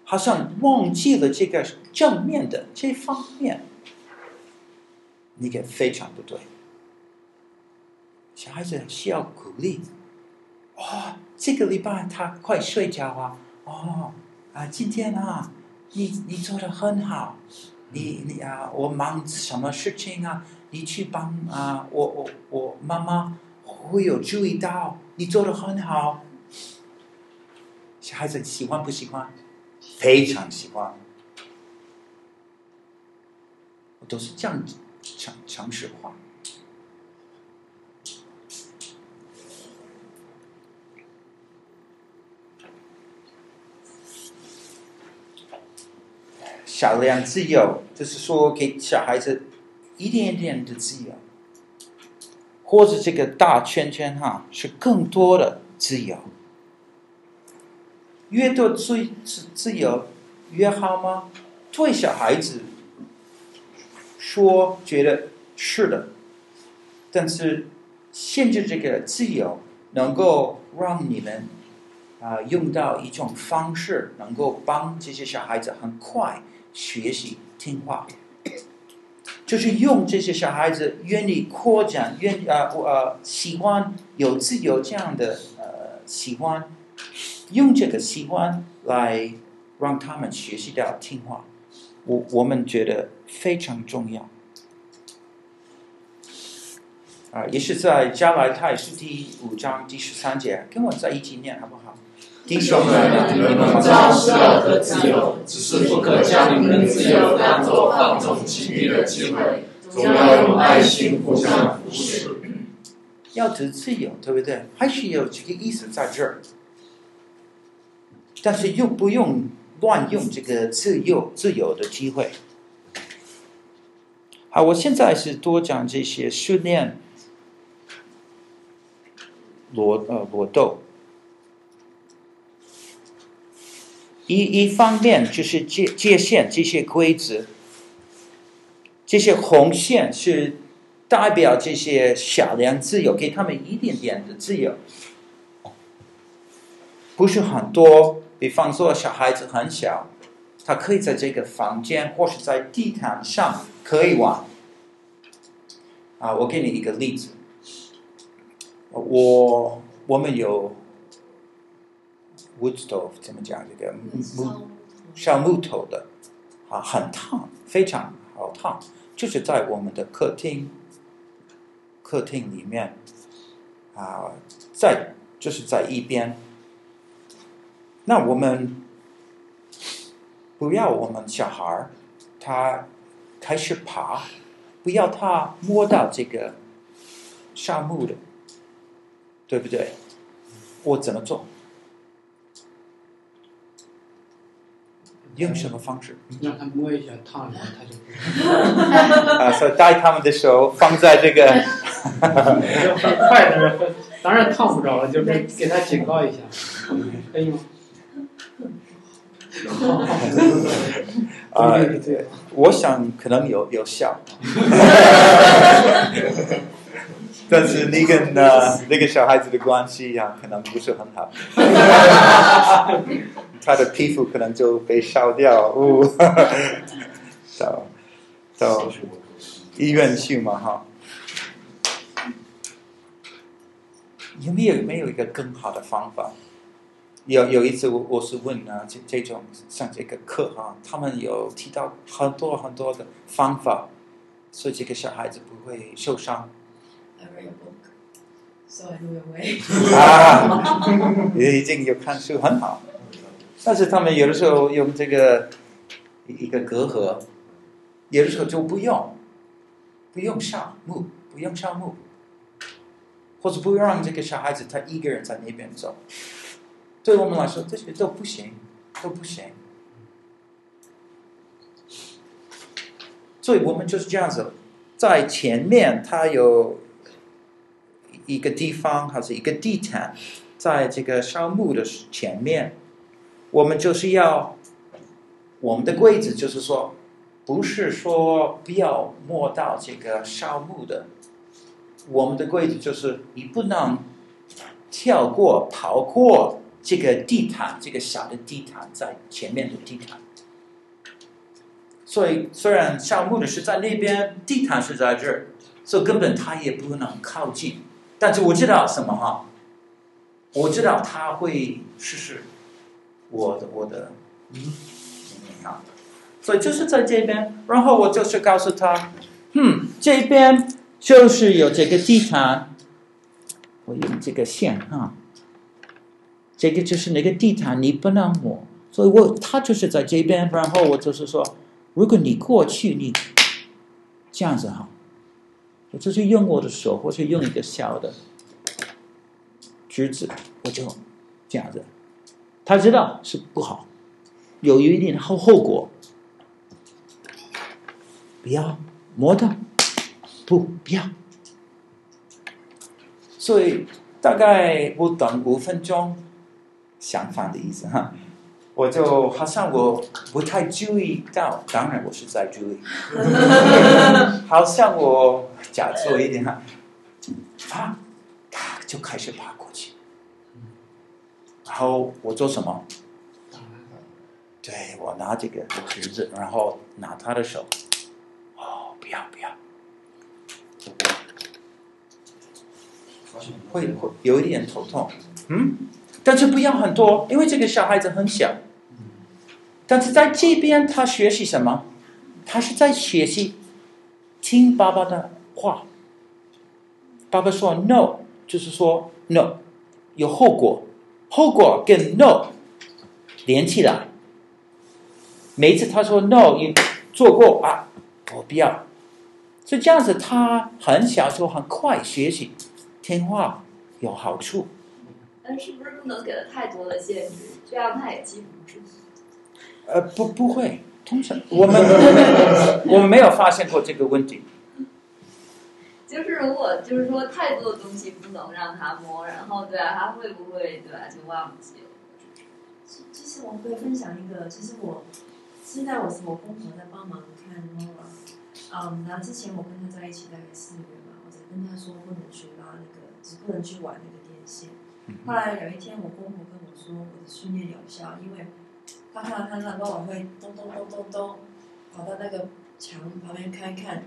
好像忘记了这个正面的这方面，你给非常不对。小孩子需要鼓励。哦，这个礼拜他快睡觉啊！哦，啊，今天啊，你你做的很好。你你啊，我忙什么事情啊？你去帮啊，我我我妈妈会有注意到你做的很好。小孩子喜欢不喜欢？非常喜欢，我都是这样子讲诚实话。少量自由，就是说给小孩子一点点的自由，或者这个大圈圈哈是更多的自由。越多自自自由越好吗？对小孩子说，觉得是的，但是限制这个自由，能够让你们啊、用到一种方式，能够帮这些小孩子很快学习听话，就是用这些小孩子愿意扩展、愿意啊呃喜欢有自由这样的呃喜欢。用这个习惯来让他们学习到听话，我我们觉得非常重要。啊，也是在加拉太书第五章第十三节，跟我在一起念好不好？弟兄们，你们知道是要得自由，只是不可将你们的自由当作放纵情欲的机会，总要用爱心互相扶持。要得自由，对不对？还是有这个意思在这儿。但是又不用乱用这个自由自由的机会。好，我现在是多讲这些训练罗呃罗豆。一一方面就是界界限这些规则，这些红线是代表这些小量自由，给他们一点点的自由，不是很多。比方说，小孩子很小，他可以在这个房间或是在地毯上可以玩。啊，我给你一个例子。我我们有 wood stove，怎么讲这个木烧木头的，啊，很烫，非常好烫，就是在我们的客厅客厅里面，啊，在就是在一边。那我们不要我们小孩儿他开始爬，不要他摸到这个沙木的，对不对？我怎么做？用什么方式？让他摸一下，烫一下，他就不。啊，所以带他们的手放在这个。很快的，当然烫不着了，就是给他警告一下，可以吗？啊，我想可能有有效。但是你跟呃 那个小孩子的关系呀、啊，可能不是很好。他的皮肤可能就被烧掉，哦，到到医院去嘛哈。有没有没有一个更好的方法？有有一次我我是问啊，这这种上这个课哈，他们有提到很多很多的方法，所以这个小孩子不会受伤。I read a book, so I knew a way. 啊，已经有看书，很好。但是他们有的时候用这个一个隔阂，有的时候就不用，不用上木，不用上木，或者不让这个小孩子他一个人在那边走。对我们来说，这些都不行，都不行。所以我们就是这样子，在前面它有。一个地方还是一个地毯，在这个烧木的前面，我们就是要我们的柜子，就是说，不是说不要摸到这个烧木的，我们的柜子就是你不能跳过、跑过这个地毯，这个小的地毯在前面的地毯。所以虽然烧木的是在那边，地毯是在这儿，所以根本他也不能靠近。但是我知道什么哈？我知道他会试试我的我的嗯，啊，所以就是在这边，然后我就是告诉他，嗯，这边就是有这个地毯，我用这个线哈，这个就是那个地毯，你不能摸，所以我他就是在这边，然后我就是说，如果你过去，你这样子哈。我就是用我的手，或是用一个小的橘子，我就这样子。他知道是不好，有一点后后果。不要摸到，不，不要。所以大概我等五分钟，相反的意思哈。我就好像我不太注意到，当然我是在注意。好像我假做一点哈，啊，他就开始爬过去。然后我做什么？对，我拿这个橘子，然后拿他的手。哦，不要不要，会会有一点头痛，嗯，但是不要很多，因为这个小孩子很小。但是在这边，他学习什么？他是在学习听爸爸的话。爸爸说 “no”，就是说 “no”，有后果，后果跟 “no” 连起来。每次他说 “no”，你做过啊？我不要。所以这样子，他很小时候很快学习听话，有好处。但是不是不能给他太多的限制，这样他也记不住。呃，不，不会。通常我们 我们没有发现过这个问题。就是如果就是说太多的东西不能让他摸，然后对啊，他会不会对啊就忘记了？其其实我可以分享一个，其实我现在我是我公婆在帮忙看 Nora，嗯，然后之前我跟他在一起大概四个月吧，我在跟他说不能去拉那个，只不能去玩那个电线。后来有一天我公婆跟我说，我的训练有效，因为。他看到他看到我会咚咚咚咚咚跑到那个墙旁边看一看，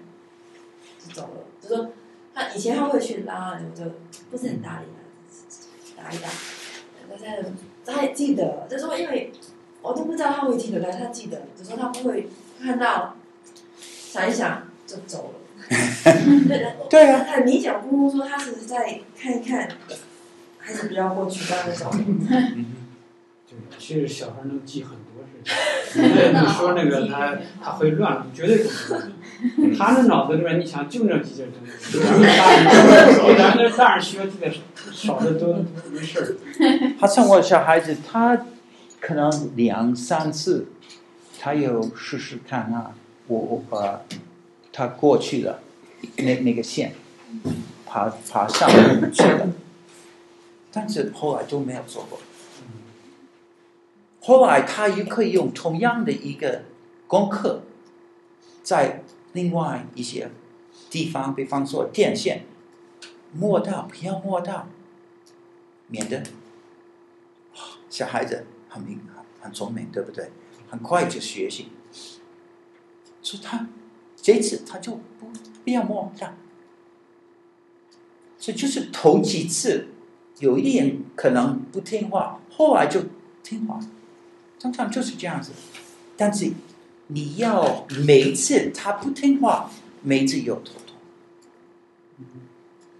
就走了。就说他以前他会去拉，我就不是很搭理他，打一打。他现在他也记得，就说因为我都不知道他会记得，但他记得，就说他不会看到想一想就走了。对对啊，很明显，姑姑说他只是在看一看，还是不要过去，让他走。对，其实小孩能记很多事情。你说那个他他会乱，绝对不会。他的脑子里面，你想就那几件东西，咱们大人比咱们大人学记的少得多，没事儿。他像我小孩子，他可能两三次，他有试试看啊，我我把他过去的那那个线爬爬上去了，但是后来都没有做过。后来他也可以用同样的一个功课，在另外一些地方，比方说电线，摸到不要摸到，免得小孩子很明很聪明，对不对？很快就学习。所以他这次他就不不要摸到，所以就是头几次有一点可能不听话，后来就听话。通常就是这样子，但是你要每次他不听话，每次有头痛，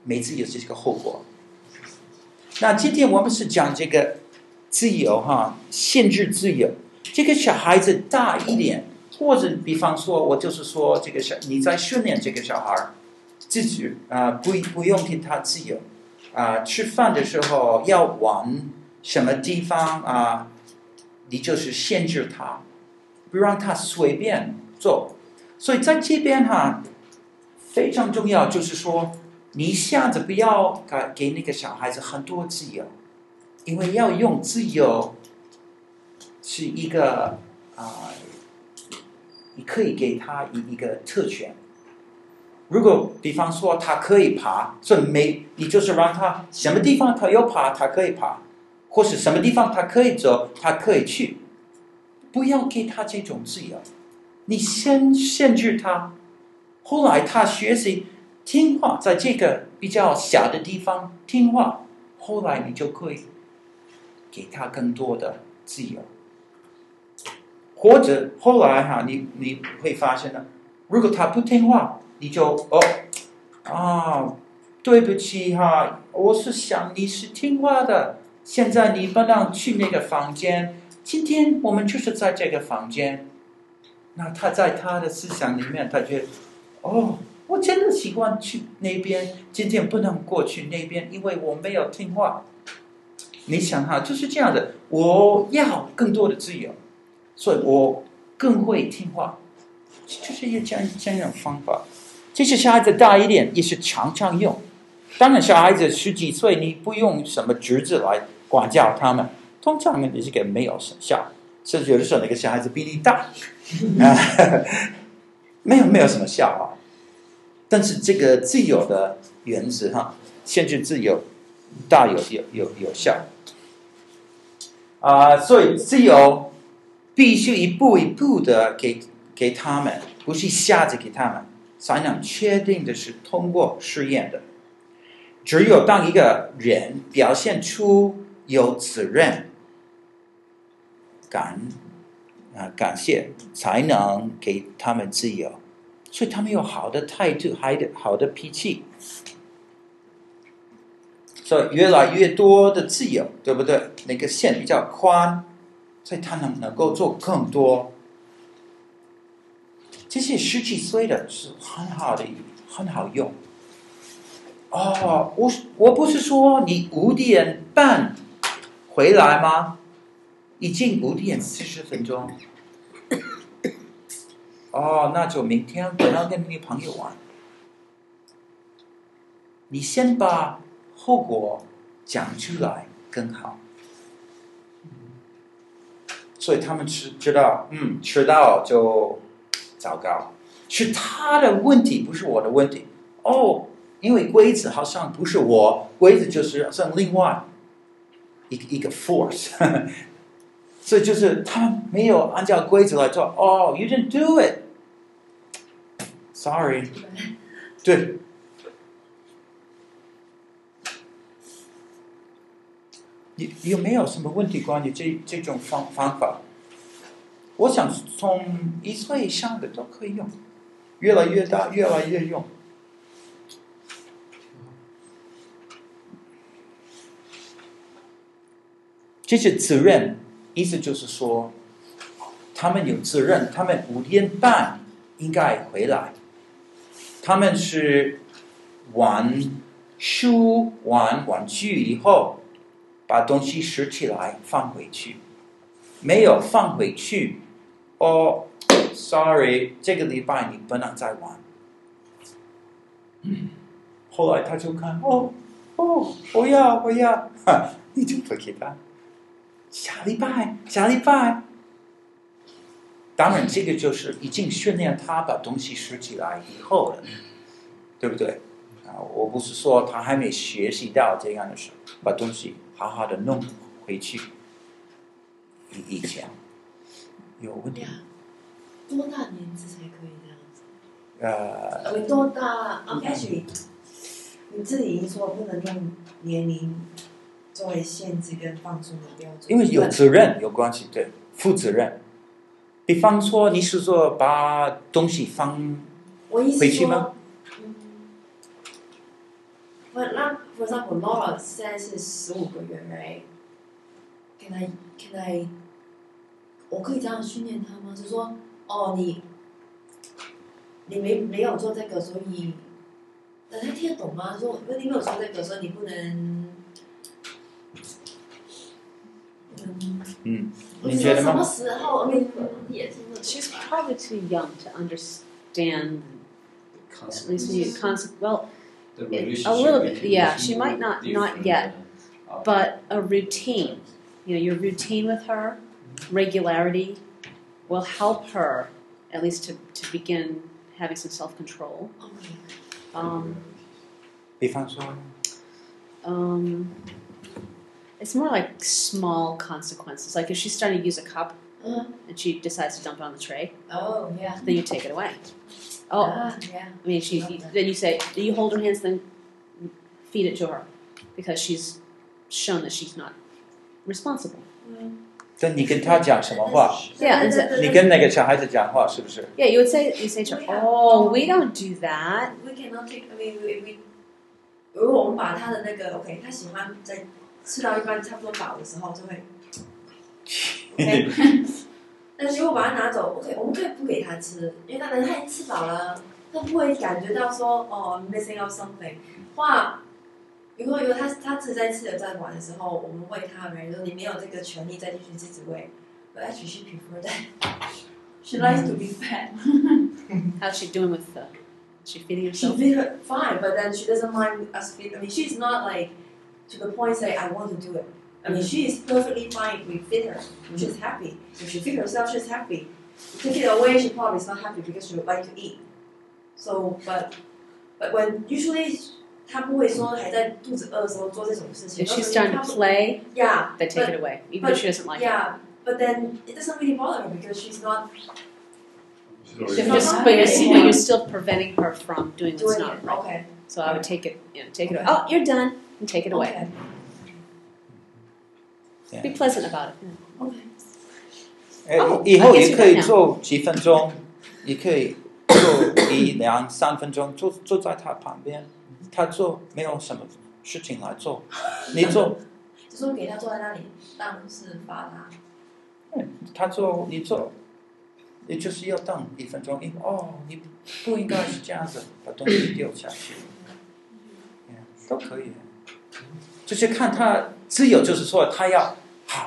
每次有这个后果。那今天我们是讲这个自由哈，限制自由。这个小孩子大一点，或者比方说，我就是说，这个小你在训练这个小孩，自己啊，不不用给他自由啊，吃饭的时候要往什么地方啊？你就是限制他，不让他随便做。所以在这边哈，非常重要，就是说，你一下子不要给给那个小孩子很多自由，因为要用自由是一个啊、你可以给他一一个特权。如果比方说他可以爬，所以没你就是让他什么地方他要爬，他可以爬。或是什么地方他可以走，他可以去，不要给他这种自由。你先限制他，后来他学习听话，在这个比较小的地方听话，后来你就可以给他更多的自由。或者后来哈，你你会发现呢，如果他不听话，你就哦啊，对不起哈，我是想你是听话的。现在你不能去那个房间。今天我们就是在这个房间。那他在他的思想里面，他觉，哦，我真的喜欢去那边。今天不能过去那边，因为我没有听话。你想哈，就是这样的。我要更多的自由，所以我更会听话。就是一这样这样的方法。这些小孩子大一点，也是常常用。当然，小孩子十几岁，你不用什么侄子来管教他们。通常你是给没有效，甚至有的时候那个小孩子比你大，啊，没有没有什么效啊。但是这个自由的原则哈，限制自由，大有有有有效。啊，所以自由必须一步一步的给给他们，不是一下子给他们，才能确定的是通过试验的。只有当一个人表现出有责任感啊，感谢，才能给他们自由。所以他们有好的态度，还的好的脾气。所以越来越多的自由，对不对？那个线比较宽，所以他能能够做更多。这些十几岁的是很好的，很好用。哦，我我不是说你五点半回来吗？已经五点四十分钟。哦，那就明天不要跟你朋友玩。你先把后果讲出来更好。所以他们知知道，嗯，迟到就糟糕，是他的问题，不是我的问题。哦。因为规则好像不是我，规则就是像另外一个一个 force，所以就是他没有按照规则来做。哦，you didn't do it，sorry，对。有有没有什么问题关于这这种方方法？我想从一岁以上的都可以用，越来越大，越来越用。这些责任意思就是说，他们有责任，他们五点半应该回来。他们是玩书、玩玩具以后，把东西拾起来放回去，没有放回去，哦，sorry，这个礼拜你不能再玩。嗯，后来他就看，哦，哦，我要，我要，哈，你就不给他。下礼拜，下礼拜。当然，这个就是已经训练他把东西拾起来以后了，对不对？啊，我不是说他还没学习到这样的事，把东西好好的弄回去。以以前有问题。多大年纪才可以这样子？呃。你多大？Actually，你自己已经说不能用年龄作为限制跟放松的标准。因为有责任有关系，对，负责任。比方说，你是说把东西放回去吗？嗯，现在是十五个月，right？Can I can I？我可以这样训练他吗？就是说，哦，你你没没有做这个，所以，那他听得懂吗？说，因为你没有做这个，所以你不能。嗯，你觉得吗？She's probably too young to understand. At least you concept. Well, a little bit. Yeah, she might not not yet, but a routine. You know, your routine with her, regularity will help her at least to, to begin having some self control. Um, um, it's more like small consequences. Like if she's starting to use a cup uh-huh. and she decides to dump it on the tray. Oh yeah. Then you take it away. Oh uh, yeah. I mean, she then you say you hold her hands, then feed it to her because she's shown that she's not responsible. Mm-hmm. 但你跟他讲什么话？Yeah, 你跟那个小孩子讲话是不是？Yeah, you would say you say to her, "Oh, we don't do that." We cannot take. I mean, we we. 如果我们把他的那个 OK，他喜欢在。吃到一半差不多饱的时候就会，OK，但是如果把它拿走，OK，我们可以不给他吃，因为他能他已经吃饱了，他不会感觉到说哦 missing out something。话，如果有他他自己在吃的在玩的时候，我们喂他，然后你没有这个权利再继续自己喂。But actually she prefer that. She likes to be fed. How's she doing with the? She feeding herself? She feed her fine, but then she doesn't mind us feed. I mean, she's not like. to the point say I want to do it. I mean, she is perfectly fine. We feed her. She's happy. If she feed herself, she's happy. Take it away, she probably is not happy because she would like to eat. So, but, but when usually 她不会说还在肚子饿的时候做这种事情。If she's starting to play, yeah, they take but, it away, even but, if she doesn't like yeah, it. but then it doesn't really bother her because she's not. She's just, but, you're, but you're still preventing her from doing what's doing not it. right. Okay. So I would take it, you know, take it away. Oh, you're done, and take it away. Okay. Yeah. Be pleasant about it. Okay. 哎，以后也可以做几分钟，也可以做一两三分钟，坐坐在他旁边， 他做没有什么事情来做，你做。就是给他坐在那里，当是罚他。嗯，他做你做，也就是要等一分钟。因哦，你不应该是这样子，把东西丢下去。都可以，就是看他自由，就是说他要，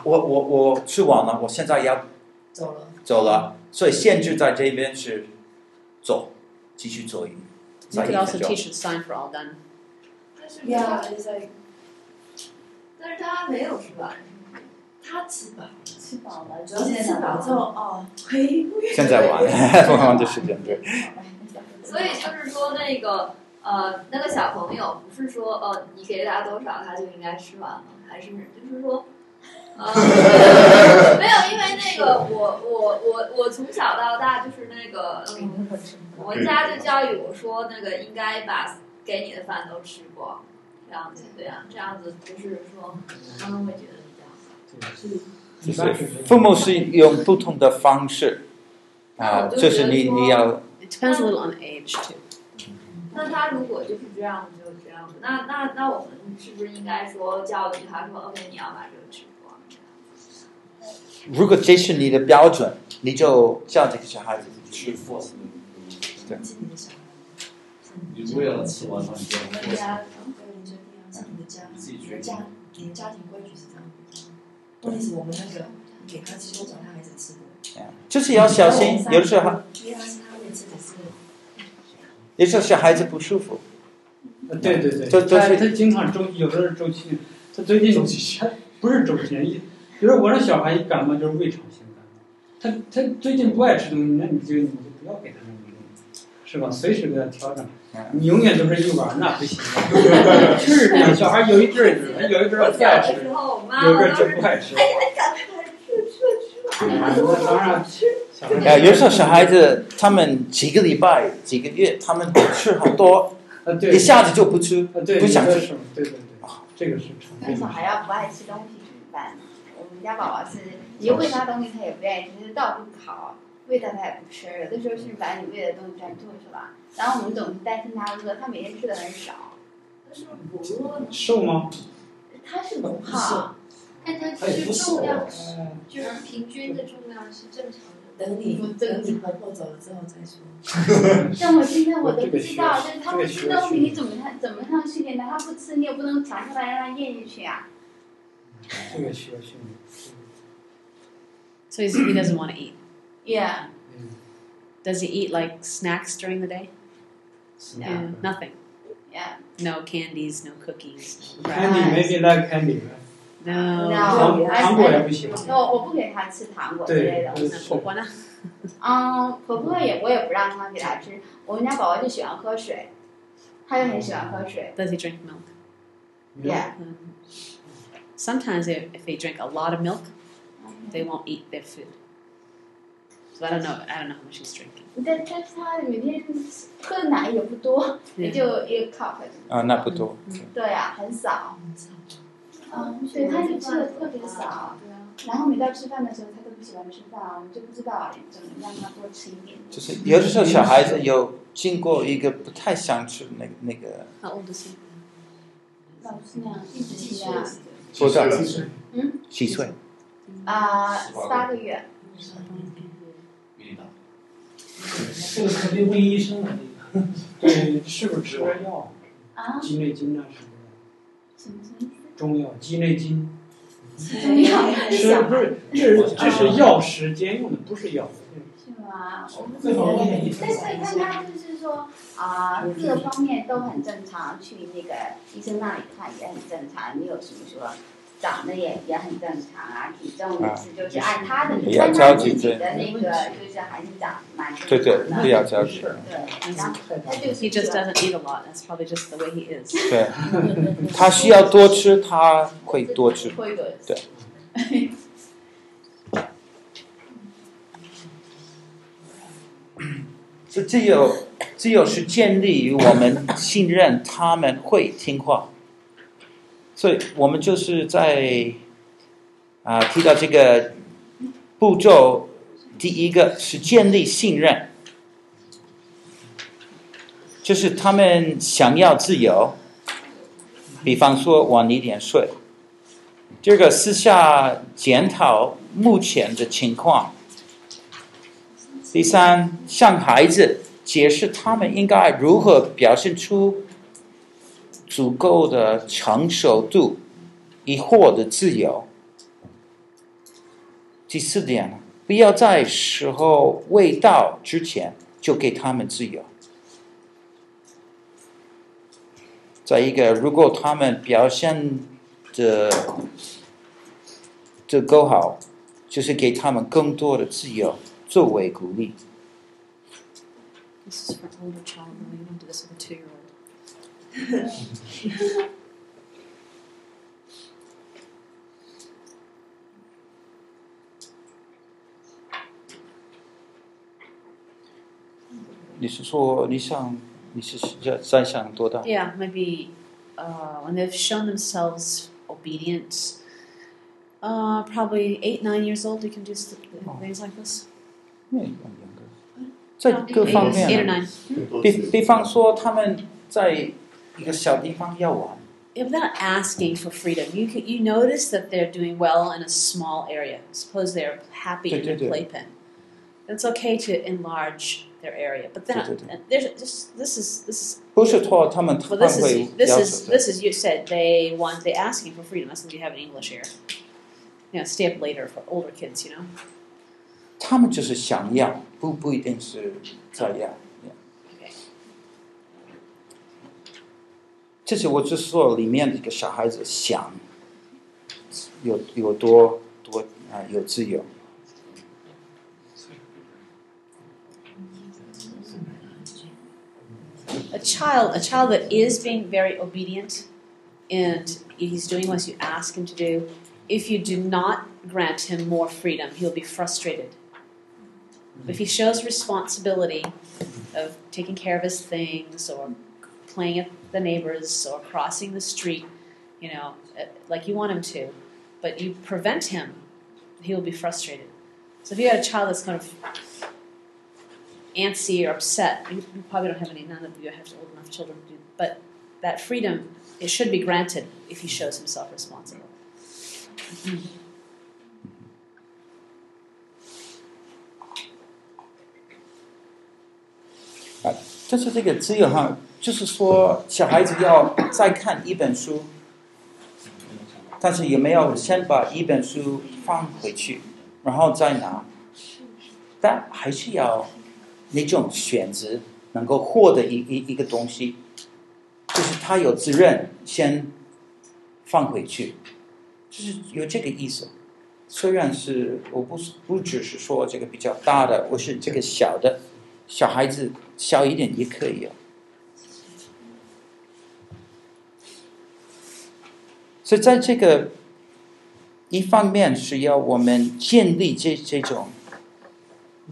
我我我吃完了，我现在要走了，走了，所以限制在这边是走，继续做一。You could also teach the sign for all done. Yeah, it's like. 但是他没有吃完，他吃饱，吃饱了，主要是吃饱之后哦，可以。现在玩，玩的时间对。所以就是说那个。呃，那个小朋友不是说呃，你给他多少他就应该吃完了，还是就是说，呃，没有，因为那个我我我我从小到大就是那个，嗯，我们家就教育我说，那个应该把给你的饭都吃过，这样子对啊，这样子就是说他们会觉得比较好。就是父母是用不同的方式啊，就是你你要。It depends a little on age too. 那他如果就是这样子，就这样子。那那那我们是不是应该说教育他说，OK，你要把这个吃光？如果这是你的标准，你就叫这个小孩子去 force。对。你为了吃完饭，你就要。你的家，你的家，你的家庭规矩是这样。问题是我们那个给他吃多少，他还是吃的。就是要小心，有的时候。有时候小孩子不舒服。呃，对对对，他他经常周，有的是周期，他最近他不是周期，一，比如我那小孩一感冒就是胃肠性感冒，他他最近不爱吃东西，那你就你就不要给他那个东西，是吧？随时给他调整，你永远都是一碗那不行，是这样，小孩有一阵儿他有一阵儿不爱吃，有一阵儿就不爱吃。哎呀，赶快吃吃吃！那当然，呃，有时候小孩子他们几个礼拜、几个月，他们吃好多。一下子就不吃，不想吃。对对对，这个是。那小孩要不爱吃东西怎么办？家宝宝是，你喂他东西他也不愿意吃，就是到处跑，喂他他也不吃。有的时候是把你喂的东西全吐出来，然后我们总是担心他饿，他每天吃的很少。他是不是不饿呢？瘦吗？他是不胖，但他其实重量是，就是平均的重量是正常的。等你等你婆婆走了之后再说。像我现在我都不知道，就是他不吃东西，你怎么他怎么上训练的？他不吃，你也不能强迫他让他咽进去啊。这个需要训练。So he doesn't want to eat. Yeah. Does he eat like snacks during the day? No. Yeah, nothing. Yeah. No candies, no cookies. Candy, maybe like candy. No. 糖果也不行。我我不给他吃糖果之类的。那婆婆呢？嗯，婆婆也我也不让他给他吃。我们家宝宝就喜欢喝水，他就很喜欢喝水。 Does he drink milk? Yeah. Sometimes if they drink a lot of milk, um, they won't eat their food. So I don't know. I don't know how much she's drinking. Yeah. cup。啊，那不多。对啊，很少。嗯，所以他就吃的特别少。然后每到吃饭的时候，他都不喜欢吃饭，我们就不知道怎么让他多吃一点。就是有的时候小孩子有经过一个不太想吃那那个。How old。多少岁？嗯？几岁？啊，八个月。这个肯定问医生了。对，是不是吃点药？啊？鸡内金啊什么的。中药鸡内金。中药？是不是？这这是药食兼用的，不是药。是吗？我不知道。但是看他就是说啊，各方面都很正常，去那个医生那里看也很正常，你有什么说。长得也也很正常啊，体重也是就是按他的，按他自己的那个就是还是长蛮正常的。对对，不要着急。对，然后他就是。He just doesn't eat a lot. That's probably just the way he is. 对，他需要多吃，他会多吃。对。这只有只有是建立于我们信任他们会听话。所以我们就是在啊提到这个步骤，第一个是建立信任，就是他们想要自由，比方说晚一点睡。第二个私下检讨目前的情况。第三，向孩子解释他们应该如何表现出。足够的成熟度，以获得自由。第四点，不要在时候未到之前就给他们自由。再一个，如果他们表现的的够好，就是给他们更多的自由作为鼓励。This is for older child. You don't do this with a two-year-old. 你是说你想你是在在想多大？Yeah, maybe, uh, when they've shown themselves obedient, uh, probably eight, nine years old, you can do things like this. 在各方面， eight or nine. 比比方说他们在。一个小地方要玩， if they're not asking for freedom, you can, you notice that they're doing well in a small area. Suppose they're happy in their playpen. It's okay to enlarge their area, but then there's just this is this is. Well, this is this is this is you said they want they asking for freedom. That's what you have in English here. You know, stay up later for older kids, you know. 他们就是想要，不不一定是这样。这是我就是说，里面的一个小孩子想有有多多啊，有自由。A child, a child that is being very obedient, and he's doing what you ask him to do. If you do not grant him more freedom, he'll be frustrated. If he shows responsibility of taking care of his things or playing at the neighbors or crossing the street, you know, uh, like you want him to, but you prevent him, he will be frustrated. So if you had a child that's kind of antsy or upset, you, probably don't have any, none of you have old enough children to do, but that freedom, it should be granted if he shows himself responsible. 就是这个只有哈，就是说小孩子要再看一本书，但是有没有先把一本书放回去，然后再拿？但还是要那种选择，能够获得一一一个东西，就是他有责任先放回去，就是有这个意思。虽然是我不是不只是说这个比较大的，我是这个小的。小孩子小一点也可以哦，所以在这个一方面是要我们建立这这种，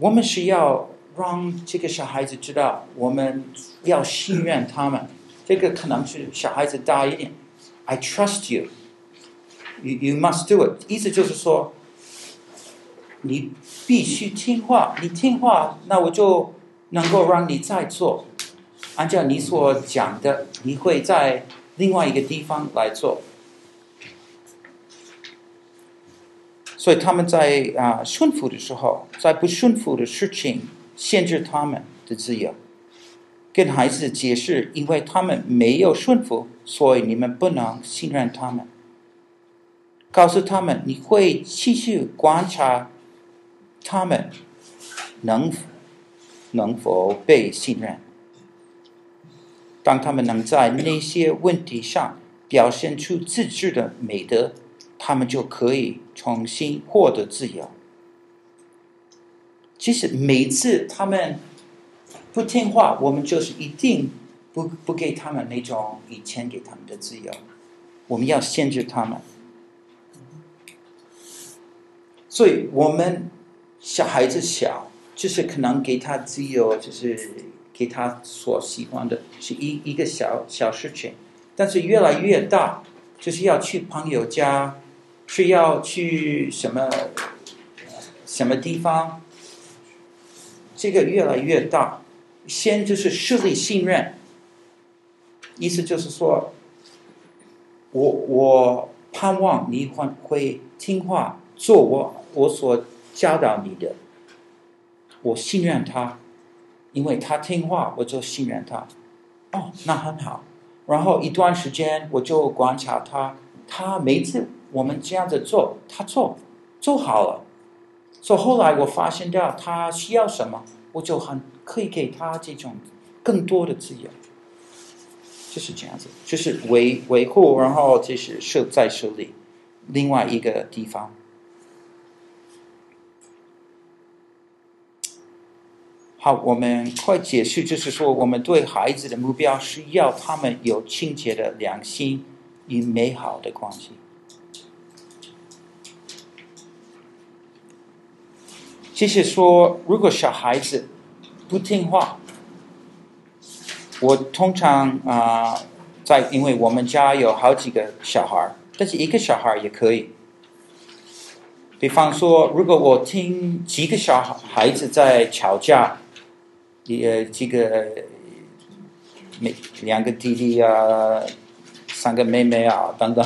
我们是要让这个小孩子知道，我们要信任他们。这个可能是小孩子大一点，I trust you, you you must do it。意思就是说，你必须听话，你听话，那我就。能够让你再做，按照你所讲的，你会在另外一个地方来做。所以他们在啊顺服的时候，在不顺服的事情限制他们的自由，跟孩子解释，因为他们没有顺服，所以你们不能信任他们。告诉他们，你会继续观察他们能。能否被信任？当他们能在那些问题上表现出自制的美德，他们就可以重新获得自由。其实每次他们不听话，我们就是一定不不给他们那种以前给他们的自由，我们要限制他们。所以我们小孩子小。就是可能给他自由，就是给他所喜欢的，是一一个小小事情。但是越来越大，就是要去朋友家，是要去什么什么地方，这个越来越大。先就是树立信任，意思就是说，我我盼望你会会听话，做我我所教导你的。我信任他，因为他听话，我就信任他。哦，那很好。然后一段时间，我就观察他，他每次我们这样子做，他做做好了。所以后来我发现到他需要什么，我就很可以给他这种更多的自由。就是这样子，就是维维护，然后就是设再设立另外一个地方。好，我们快解释，就是说，我们对孩子的目标是要他们有清洁的良心与美好的关系。就是说，如果小孩子不听话，我通常啊、在因为我们家有好几个小孩，但是一个小孩也可以。比方说，如果我听几个小孩子在吵架。也这个，每两个弟弟啊，三个妹妹啊等等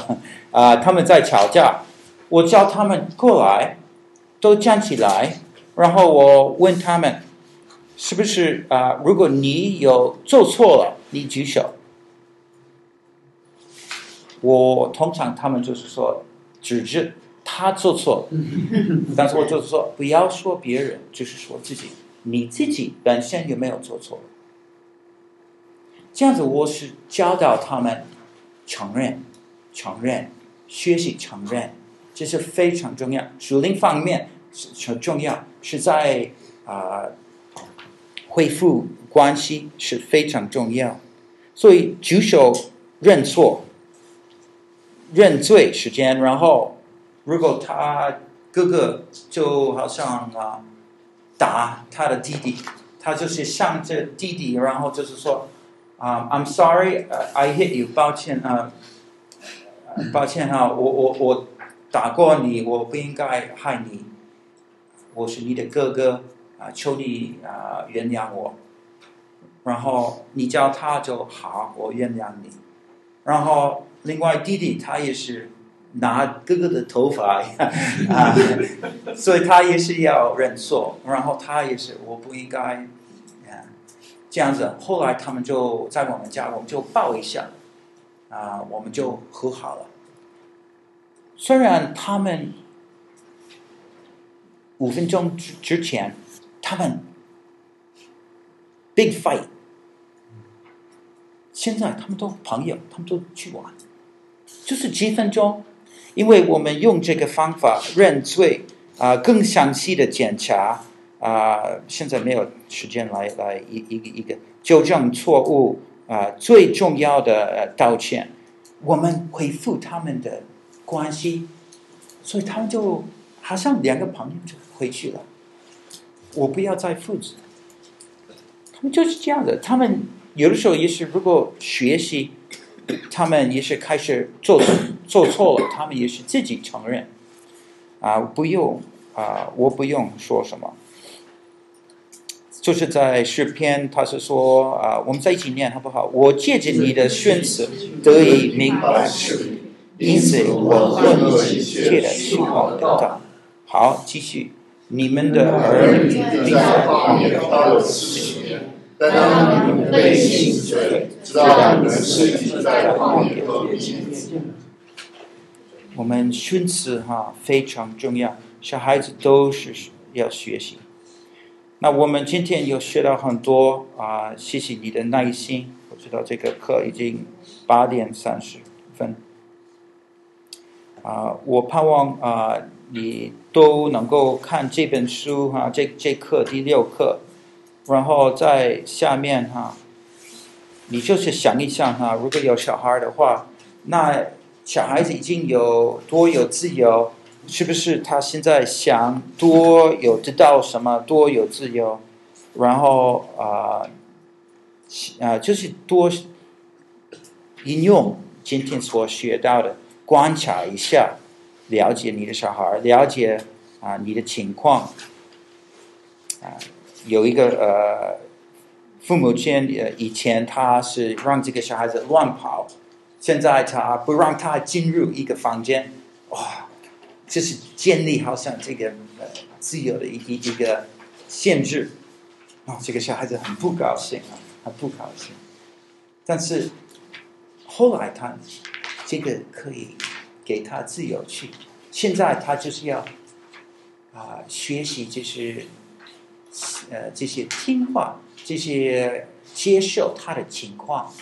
啊，他们在吵架，我叫他们过来，都站起来，然后我问他们，是不是啊？如果你有做错了，你举手。我通常他们就是说，指着他做错，但是我就是说，不要说别人，就是说自己，你自己本身有没有做错？这样子，我是教导他们承认、承认、学习承认，这是非常重要。属灵方面是很重要，是在啊、恢复关系是非常重要。所以举手认错。认罪时间，然后如果他哥哥就好像啊打他的弟弟，他就是向着弟弟，然后就是说啊、，I'm sorry, I hit you，抱歉啊抱歉啊，我我我打过你，我不应该害你，我是你的哥哥啊，求你啊原谅我，然后你叫他就好，我原谅你，然后。另外，弟弟他也是拿哥哥的头发 啊，所以他也是要认错。然后他也是，我不应该啊这样子。后来他们就在我们家，我们就抱一下啊，我们就和好了。虽然他们五分钟之之前，他们 big fight，现在他们都朋友，他们都去玩。就是几分钟，因为我们用这个方法认罪啊、更详细的检查啊、现在没有时间来来一一个一个纠正错误啊、最重要的道歉，我们恢复他们的关系，所以他们就好像两个朋友就回去了。我不要再复制，他们就是这样的。他们有的时候也是如果学习。他们也是开始做做错了，他们也是自己承认，啊，不用啊，我不用说什么，就是在诗篇，他是说啊，我们在一起念好不好？我借着你的宣词得以明白，因此我问一切的虚谎等等。好，继续，你们的儿女并在旷野到了四十年。但当你们背信知道你们是在旷野和我们训词哈非常重要，小孩子都是要学习。那我们今天有学到很多啊，谢谢你的耐心。我知道这个课已经八点三十分啊，我盼望啊你都能够看这本书哈，这这课第六课。然后在下面哈，你就是想一想哈，如果有小孩的话，那小孩子已经有多有自由，是不是他现在想多有得到什么多有自由？然后啊，啊，就是多应用今天所学到的，观察一下，了解你的小孩，了解啊你的情况，啊。有一个呃，父母亲呃以前他是让这个小孩子乱跑，现在他不让他进入一个房间，哇、哦，这是建立好像这个呃自由的一一一个限制，哦，这个小孩子很不高兴啊，很不高兴。但是后来他这个可以给他自由去，现在他就是要啊、学习就是。呃，这些听话，这些接受他的情况，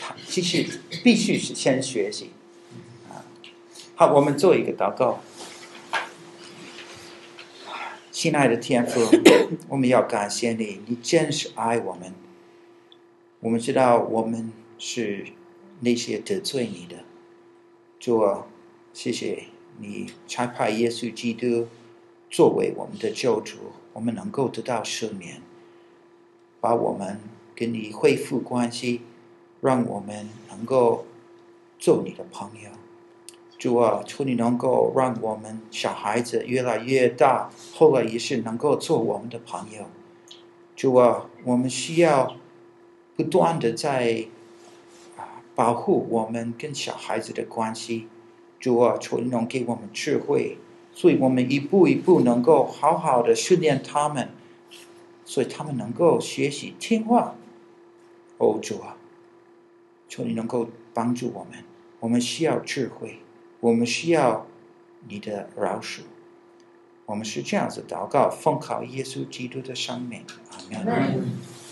他其实必须是先学习。啊，好，我们做一个祷告。亲爱的天父，我们要感谢你，你真是爱我们。我们知道我们是那些得罪你的，主，谢谢你差派耶稣基督。作为我们的救主，我们能够得到赦免，把我们跟你恢复关系，让我们能够做你的朋友。主啊，求你能够让我们小孩子越来越大，后来也是能够做我们的朋友。主啊，我们需要不断的在啊保护我们跟小孩子的关系。主啊，求你能给我们智慧，所以我们一步一步能够好好的训练他们，所以他们能够学习听话。哦，主啊，求你能够帮助我们。我们需要智慧，我们需要你的饶恕。我们是这样子祷告，奉靠耶稣基督的生命。阿门。